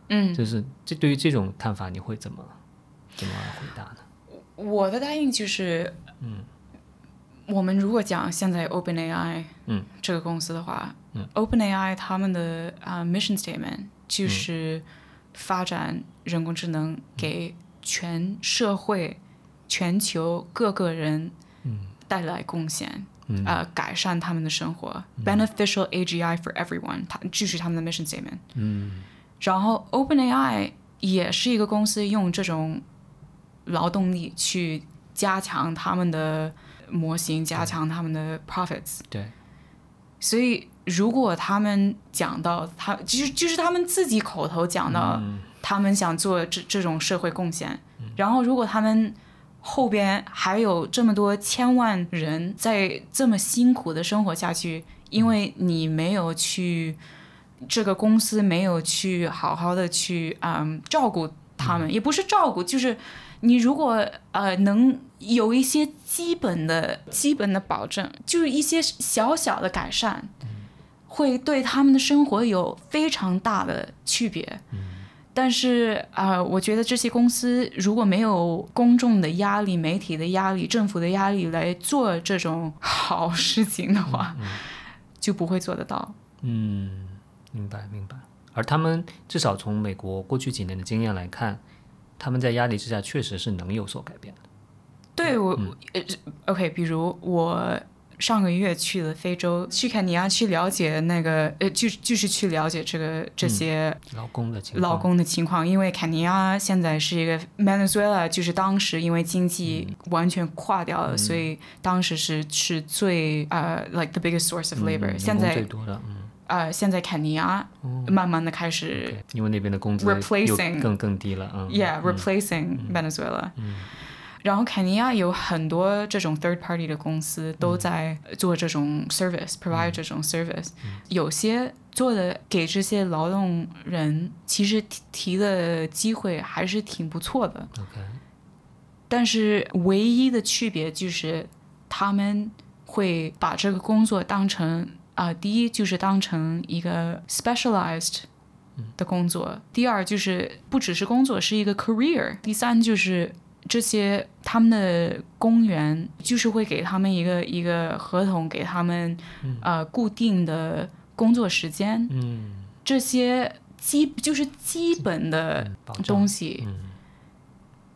嗯，就是这对于这种看法，你会怎么怎么回答呢？我的答应就是，嗯，我们如果讲现在 OpenAI，嗯，这个公司的话，嗯，OpenAI 他们的啊、mission statement 就是发展人工智能给全社会、全球各个人，嗯，带来贡献。嗯呃，改善他们的生活、b e n e f i c i a l AGI for everyone，它继续他们的 mission statement。嗯。然后 OpenAI 也是一个公司，用这种劳动力去加强他们的模型，加强他们的 profits。对，所以如果他们讲到他，就是就是他们自己口头讲到他们想做这这种社会贡献，然后如果他们后边还有这么多千万人在这么辛苦的生活下去，因为你没有去这个公司没有去好好的去嗯照顾他们，也不是照顾，就是你如果呃能有一些基本的基本的保证，就是一些小小的改善，会对他们的生活有非常大的区别。但是啊、呃我觉得这些公司如果没有公众的压力、媒体的压力、政府的压力来做这种好事情的话，就不会做得到。嗯，明白明白。而他们至少从美国过去几年的经验来看，他们在压力之下确实是能有所改变的。对我、呃，OK，比如我上个月去了非洲，去肯尼亚去了解那个呃，就就是去了解这个这些劳工的情况，劳工的情况，因为肯尼亚现在是一个 Venezuela，就是当时因为经济完全垮掉了，所以当时是是最呃、like the biggest source of labor、嗯现在最多的，嗯。呃，现在肯尼亚慢慢的开始因为那边的工资更更低了，嗯。Yeah, replacing Venezuela. 然后肯尼亚有很多这种 third party 的公司都在做这种 service，provide 这种 service。有些做的给这些劳动人其实提提的机会还是挺不错的，，OK，但是唯一的区别就是他们会把这个工作当成啊、第一就是当成一个 specialized 的工作，第二就是不只是工作，是一个 career，第三就是这些他们的公园就是会给他们一个一个合同，给他们、呃固定的工作时间，嗯，这些基就是基本的东西。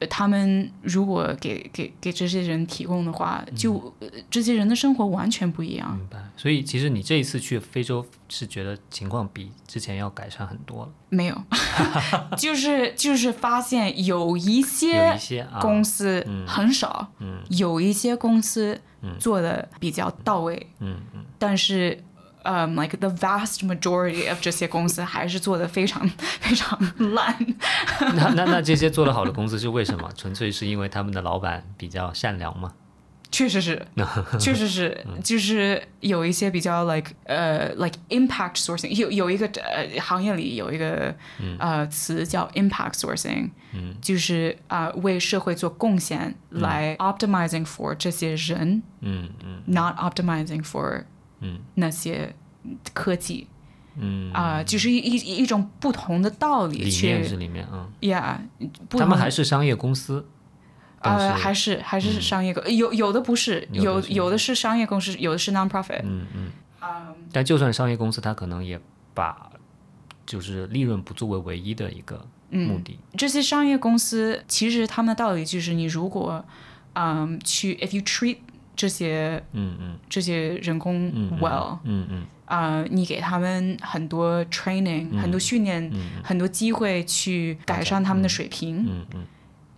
他们如果给给给这些人提供的话，嗯。就、呃这些人的生活完全不一样。明白。所以其实你这一次去非洲是觉得情况比之前要改善很多了，没有，就是就是发现有一些公司嗯。很少，嗯。有一些公司嗯。做的比较到位，嗯嗯，但是。呃、l i k e the vast majority of 这些公司还是做的非常 非常烂。那那那这些做得好的公司是为什么？纯粹是因为他们的老板比较善良吗？确实是，确实是，就是有一些比较 like 呃、like impact sourcing，有有一个呃行业里有一个、呃词叫 impact sourcing，、就是啊、为社会做贡献，来 optimizing for 这些人、嗯嗯 n o t optimizing for 嗯。那些科技。嗯，啊、就是一一一种不同的道理理念是去里面嗯，，yeah，不他们还是商业公司，但呃，还是还是商业公，有有的不是，有有的是商业公司，有的是 non-profit。嗯嗯，但就算商业公司，它可能也把就是利润不作为唯一的一个目的。这些商业公司其实他们的道理就是，你如果嗯去，if you treat 这些嗯嗯。这些人工嗯 well，嗯嗯。啊、你给他们很多 training，、很多训练，很多机会去改善他们的水平。嗯嗯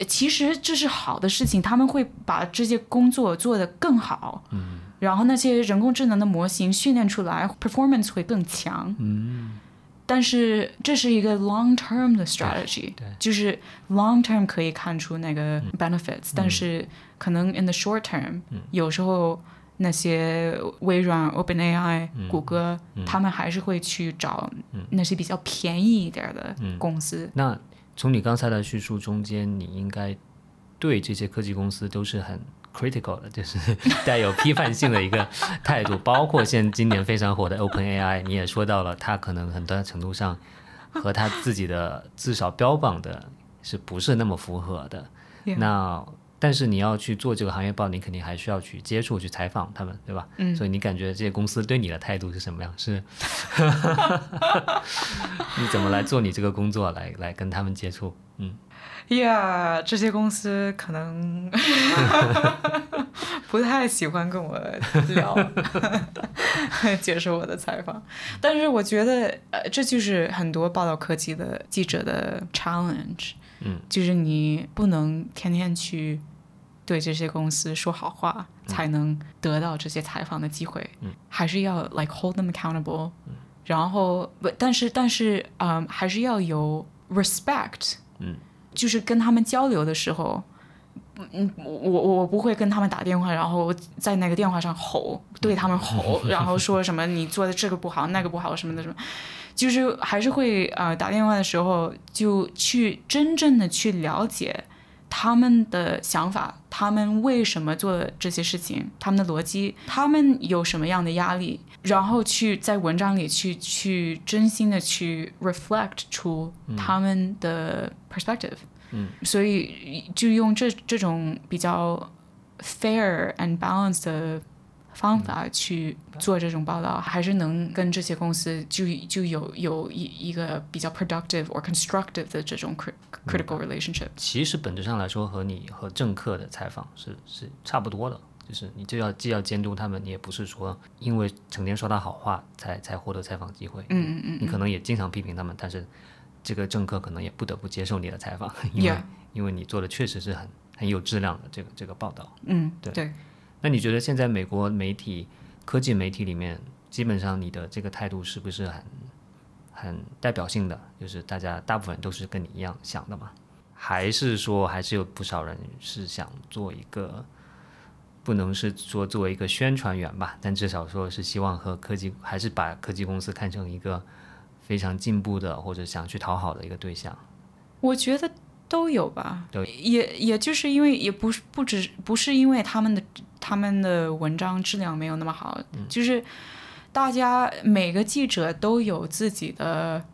其实这是好的事情，他们会把这些工作做得更好。嗯。然后那些人工智能的模型训练出来，performance 会更强。嗯。但是这是一个 long term 的 strategy，对。就是 long term 可以看出那个 benefits，、但是可能 in the short term，、有时候那些微软、OpenAI、谷歌，他们还是会去找那些比较便宜一点的公司。那从你刚才的叙述中间，你应该对这些科技公司都是很 critical 的，就是 带有批判性的一个态度。包括现今年非常火的 OpenAI，你也说到了，它可能很大程度上和它自己的至少标榜的是不是那么符合的。那但是你要去做这个行业报，你肯定还需要去接触、去采访他们，对吧？嗯。所以你感觉这些公司对你的态度是什么样？是，你怎么来做你这个工作，来来跟他们接触？嗯 Yeah，这些公司可能 不太喜欢跟我聊，接受我的采访。但是我觉得，呃，这就是很多报道科技的记者的 challenge。嗯，就是你不能天天去对这些公司说好话，才能得到这些采访的机会。嗯，还是要 like hold them accountable。然后不，但是但是，嗯，还是要有 respect。嗯，就是跟他们交流的时候，嗯，我我我不会跟他们打电话，然后在那个电话上吼，对他们吼，然后说什么你做的这个不好，那个不好什么的什么，就是还是会呃打电话的时候就去真正的去了解他们的想法，他们为什么做这些事情，他们的逻辑，他们有什么样的压力，然后去在文章里去去真心的去 reflect 出他们的 perspective。嗯，所以就用这这种比较 fair and balanced 的方法去做这种报道，还是能跟这些公司就就有有一一个比较 productive or constructive 的这种 cri- critical relationship。其实本质上来说，和你和政客的采访是是差不多的，就是你就要既要监督他们，你也不是说因为成天说他好话才才获得采访机会，嗯嗯嗯你可能也经常批评他们，但是这个政客可能也不得不接受你的采访，因为因为你做的确实是很很有质量的这个这个报道。嗯，对对。那你觉得现在美国媒体、科技媒体里面基本上你的这个态度是不是很很代表性的？就是大家大部分都是跟你一样想的嘛？还是说还是有不少人是想做一个，不能是说作为一个宣传员吧，但至少说是希望和科技还是把科技公司看成一个非常进步的或者想去讨好的一个对象。我觉得都有吧，都也也就是因为也不是不只不是因为他们的他们的文章质量没有那么好，就是大家每个记者都有自己的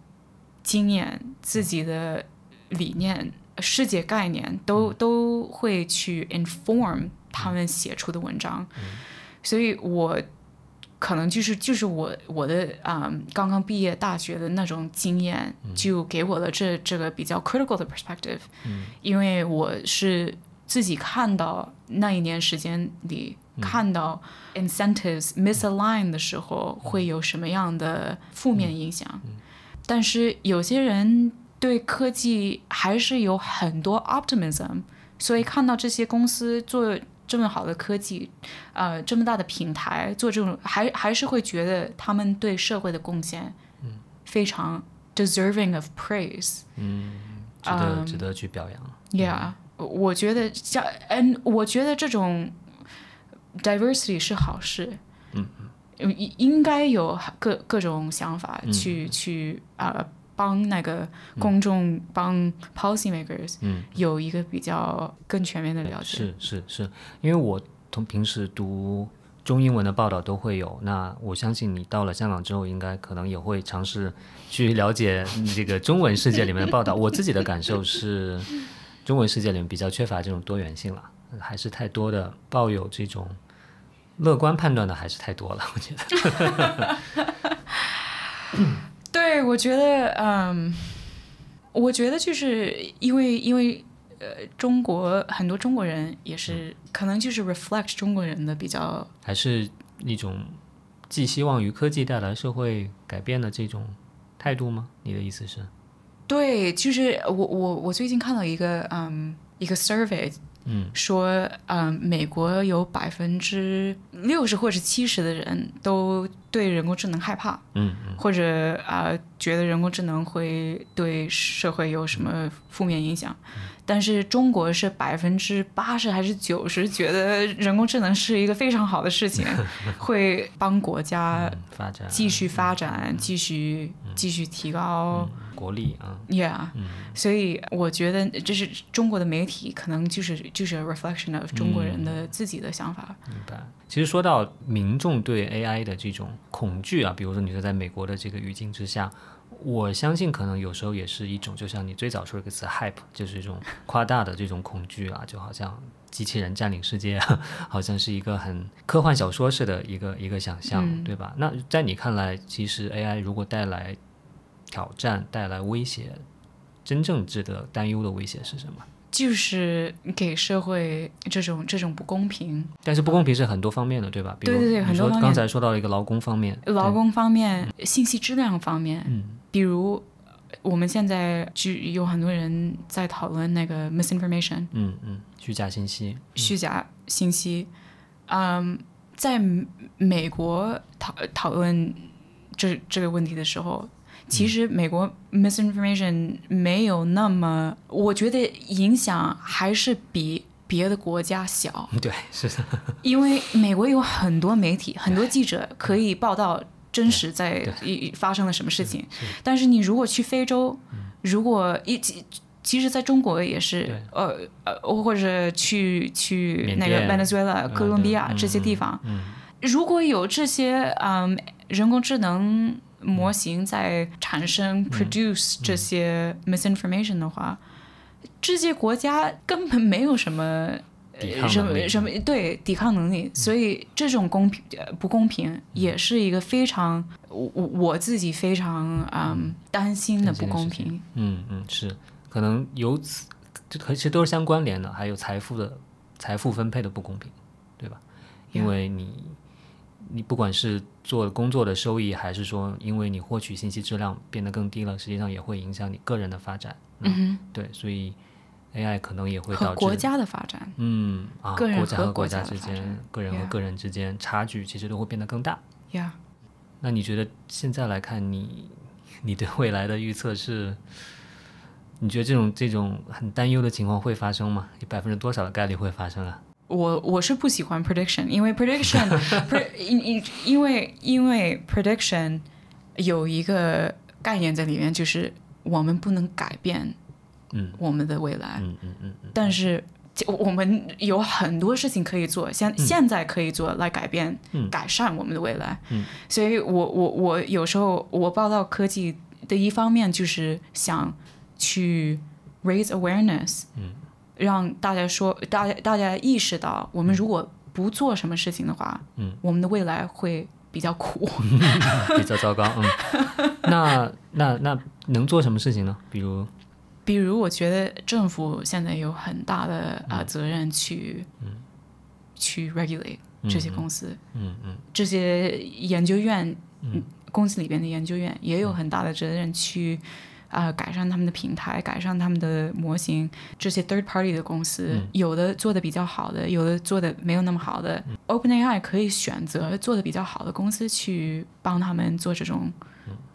经验、自己的理念、世界概念，都都会去 inform 他们写出的文章，所以我。可能就是就是我我的啊、刚刚毕业大学的那种经验，就给我了这这个比较 critical 的 perspective，、因为我是自己看到那一年时间里、看到 incentives misalign 的时候会有什么样的负面影响，但是有些人对科技还是有很多 optimism，所以看到这些公司做这么好的科技，呃，这么大的平台做这种，还还是会觉得他们对社会的贡献，非常 deserving of praise 嗯。值得、值得去表扬。Yeah，我觉得像，嗯，我觉得这种 diversity 是好事。嗯应应该有各各种想法去、去啊、帮那个公众、帮 policy makers 嗯有一个比较更全面的了解。是是是，因为我从平时读中英文的报道都会有，那我相信你到了香港之后，应该可能也会尝试去了解 这个中文世界里面的报道。我自己的感受是，中文世界里面比较缺乏这种多元性了，还是太多的抱有这种乐观判断的还是太多了，我觉得。对，我觉得，嗯，我觉得就是因为因为呃，中国很多中国人也是可能就是 reflect 中国人的比较还是一种寄希望于科技带来社会改变的这种态度吗？你的意思是？对，就是我我我最近看到一个嗯一个 survey，嗯，说嗯美国有百分之六十或者七十的人都对人工智能害怕，嗯或者啊、呃觉得人工智能会对社会有什么负面影响，但是中国是百分之八十还是九十觉得人工智能是一个非常好的事情，会帮国家嗯，发展继续发展，继续继续提高。国力啊，Yeah，、所以我觉得这是中国的媒体可能就是就是 reflection of 中国人的自己的想法。明白。其实说到民众对 AI 的这种恐惧啊，比如说你说在美国的这个语境之下，我相信可能有时候也是一种，就像你最早说的一个词 hype，就是一种夸大的这种恐惧啊，就好像机器人占领世界啊，好像是一个很科幻小说式的一个一个想象，嗯对吧？那在你看来，其实 AI 如果带来挑战、带来威胁，真正值得担忧的威胁是什么？就是给社会这种这种不公平，但是不公平是很多方面的，对吧？比如对对对很多方面。说刚才说到了一个劳工方面，劳工方面、信息质量方面，嗯比如我们现在就有很多人在讨论那个 misinformation 嗯嗯，虚假信息，虚假信息，嗯，在美国讨讨论这这个问题的时候，其实美国 misinformation 没有那么，我觉得影响还是比别的国家小，对，是的，因为美国有很多媒体、很多记者可以报道真实在发生了什么事情，但是你如果去非洲，如果一其其实在中国也是，呃呃，或者去去那个甸 Venezuela、嗯哥伦比亚对这些地方，嗯。如果有这些嗯人工智能模型在产生 produce 这些 misinformation 的话，这些国家根本没有什么。什么什么对抵抗能力，所以这种公平呃不公平也是一个非常我我我自己非常嗯担心的不公平。嗯嗯，是，可能由此，这其实都是相关联的，还有财富的财富分配的不公平，对吧？因为你你不管是做工作的收益，还是说因为你获取信息质量变得更低了，实际上也会影响你个人的发展。嗯对，所以 AI 可能也会导致国家的发展嗯啊，个人国家和国家家之间个人和个人之间差距其实都会变得更大。，Yeah，那你觉得现在来看，你你对未来的预测是？你觉得这种这种很担忧的情况会发生吗？有百分之多少的概率会发生啊？我我是不喜欢 prediction，因为 prediction，因因因为因为 prediction 有一个概念在里面，就是我们不能改变，嗯，我们的未来，嗯嗯嗯嗯，但是我们有很多事情可以做，现现在可以做来改变、改善我们的未来，嗯，所以我我我有时候我报道科技的一方面就是想。去 raise awareness，嗯，让大家说，大家大家意识到，我们如果不做什么事情的话，嗯，我们的未来会比较苦，比较糟糕，嗯。那那那能做什么事情呢？比如，比如我觉得政府现在有很大的啊责任去，嗯，去 regulate 这些公司，嗯嗯，这些研究院，嗯，公司里边的研究院也有很大的责任去。啊，改善他们的平台，改善他们的模型。这些 third party 的公司，有的做的比较好的，有的做的没有那么好的。OpenAI 可以选择做的比较好的公司去帮他们做这种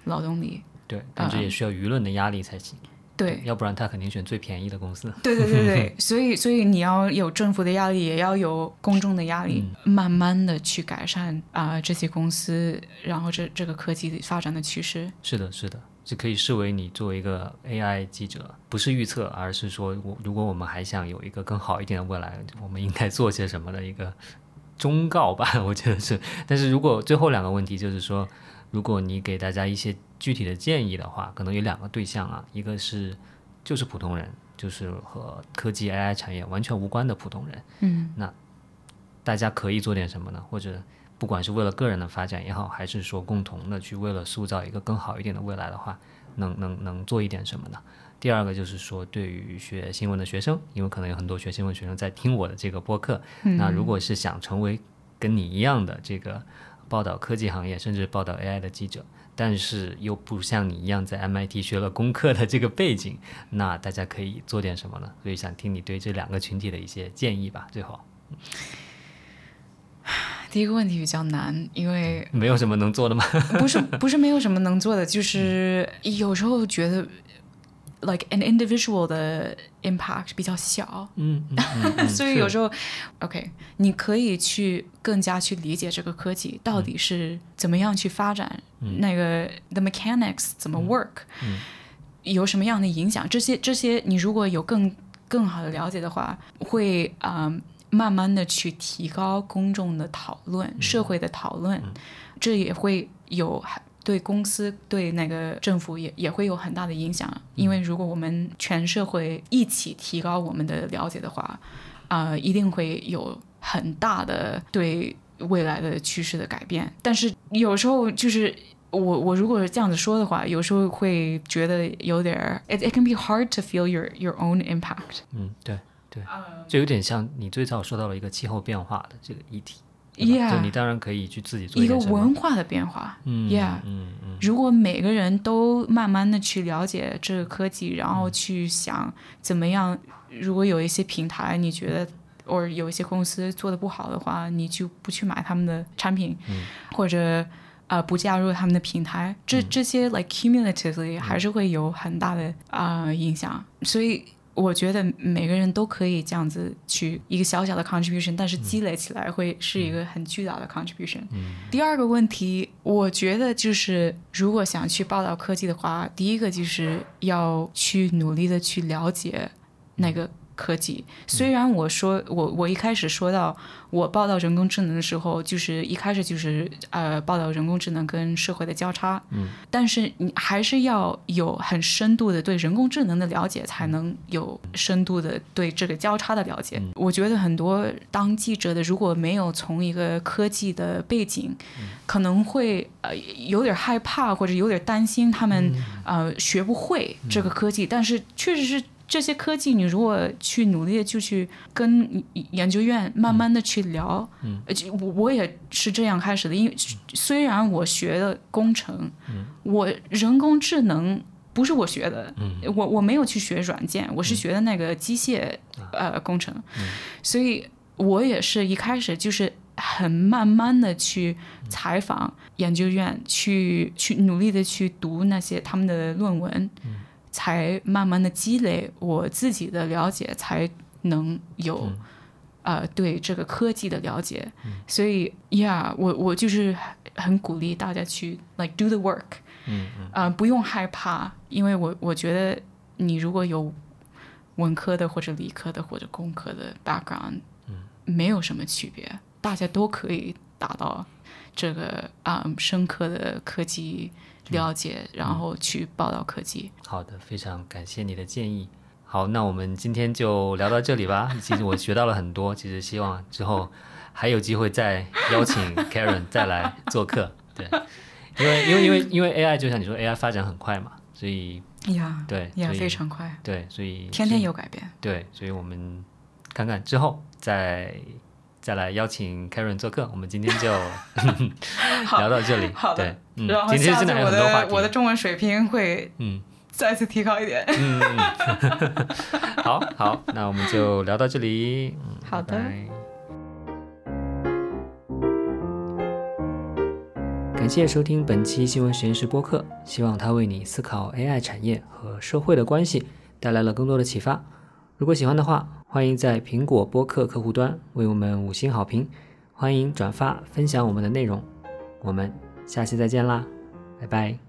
劳动力。对，但这也需要舆论的压力才行。对，要不然他肯定选最便宜的公司。对对对对，所以所以你要有政府的压力，也要有公众的压力，慢慢的去改善啊这些公司，然后这这个科技发展的趋势。是的，是的。这可以视为你作为一个 AI 记者，不是预测，而是说我如果我们还想有一个更好一点的未来，我们应该做些什么的一个忠告吧，我觉得是。但是如果最后两个问题就是说，如果你给大家一些具体的建议的话，可能有两个对象啊，一个是就是普通人，就是和科技 AI 产业完全无关的普通人，嗯，那大家可以做点什么呢？或者？不管是为了个人的发展也好，还是说共同的去为了塑造一个更好一点的未来的话，能能能做一点什么呢？第二个就是说，对于学新闻的学生，因为可能有很多学新闻学生在听我的这个播客，那如果是想成为跟你一样的这个报道科技行业甚至报道 AI 的记者，但是又不像你一样在 MIT 学了工科的这个背景，那大家可以做点什么呢？所以想听你对这两个群体的一些建议吧，最后。第一个问题比较难，因为没有什么能做的吗？不是，不是没有什么能做的，就是有时候觉得，like an individual 的 impact 比较小，嗯，所以有时候，OK，你可以去更加去理解这个科技到底是怎么样去发展，那个 the mechanics 怎么 work，有什么样的影响，这些这些你如果有更更好的了解的话，会啊。慢慢的去提高公众的讨论，社会的讨论，这也会有对公司、对那个政府也也会有很大的影响。因为如果我们全社会一起提高我们的了解的话，啊，一定会有很大的对未来的趋势的改变。但是有时候就是我我如果这样子说的话，有时候会觉得有点，it it can be hard to feel your your own impact。嗯，对。对，就有点像你最早说到了一个气候变化的这个议题，就你当然可以去自己做一个文化的变化，嗯，Yeah，嗯嗯，如果每个人都慢慢的去了解这个科技，然后去想怎么样，如果有一些平台你觉得，或者有一些公司做的不好的话，你就不去买他们的产品，或者呃不加入他们的平台，这这些 like cumulatively 还是会有很大的啊影响，所以。我觉得每个人都可以这样子去一个小小的 contribution，但是积累起来会是一个很巨大的 contribution。第二个问题，我觉得就是如果想去报道科技的话，第一个就是要去努力的去了解那个。科技。虽然我说我我一开始说到我报道人工智能的时候，就是一开始就是呃报道人工智能跟社会的交叉，嗯，但是你还是要有很深度的对人工智能的了解，才能有深度的对这个交叉的了解。我觉得很多当记者的如果没有从一个科技的背景，可能会呃有点害怕或者有点担心他们呃学不会这个科技，但是确实是。这些科技，你如果去努力就去跟研究院慢慢的去聊，嗯，我我也是这样开始的。因为虽然我学的工程，嗯，我人工智能不是我学的，嗯，我我没有去学软件，我是学的那个机械呃工程，嗯，所以我也是一开始就是很慢慢的去采访研究院，去去努力的去读那些他们的论文，才慢慢的积累我自己的了解，才能有。呃，对这个科技的了解，所以，Yeah，我我就是很鼓励大家去 like do the work，嗯不用害怕，因为我我觉得你如果有文科的或者理科的或者工科的 background，嗯，没有什么区别，大家都可以达到这个啊深刻的科技了解，然后去报道科技。好的，非常感谢你的建议。好，那我们今天就聊到这里吧。其实我学到了很多，其实希望之后还有机会再邀请 Karen 再来做客。对，因为因为因为因为 AI 就像你说，AI 发展很快嘛，所以呀，对呀，非常快，对，所以天天有改变。对，所以我们看看之后再再来邀请 Karen 做客。我们今天就 聊到这里。好的，嗯，今天真的有很多话题。我的中文水平会嗯。再次提高一点。嗯，好好，那我们就聊到这里。好的。感谢收听本期新闻实验室播客，希望它为你思考 AI 产业和社会的关系带来了更多的启发。如果喜欢的话，欢迎在苹果播客客户端为我们五星好评，欢迎转发分享我们的内容。我们下期再见啦，拜拜。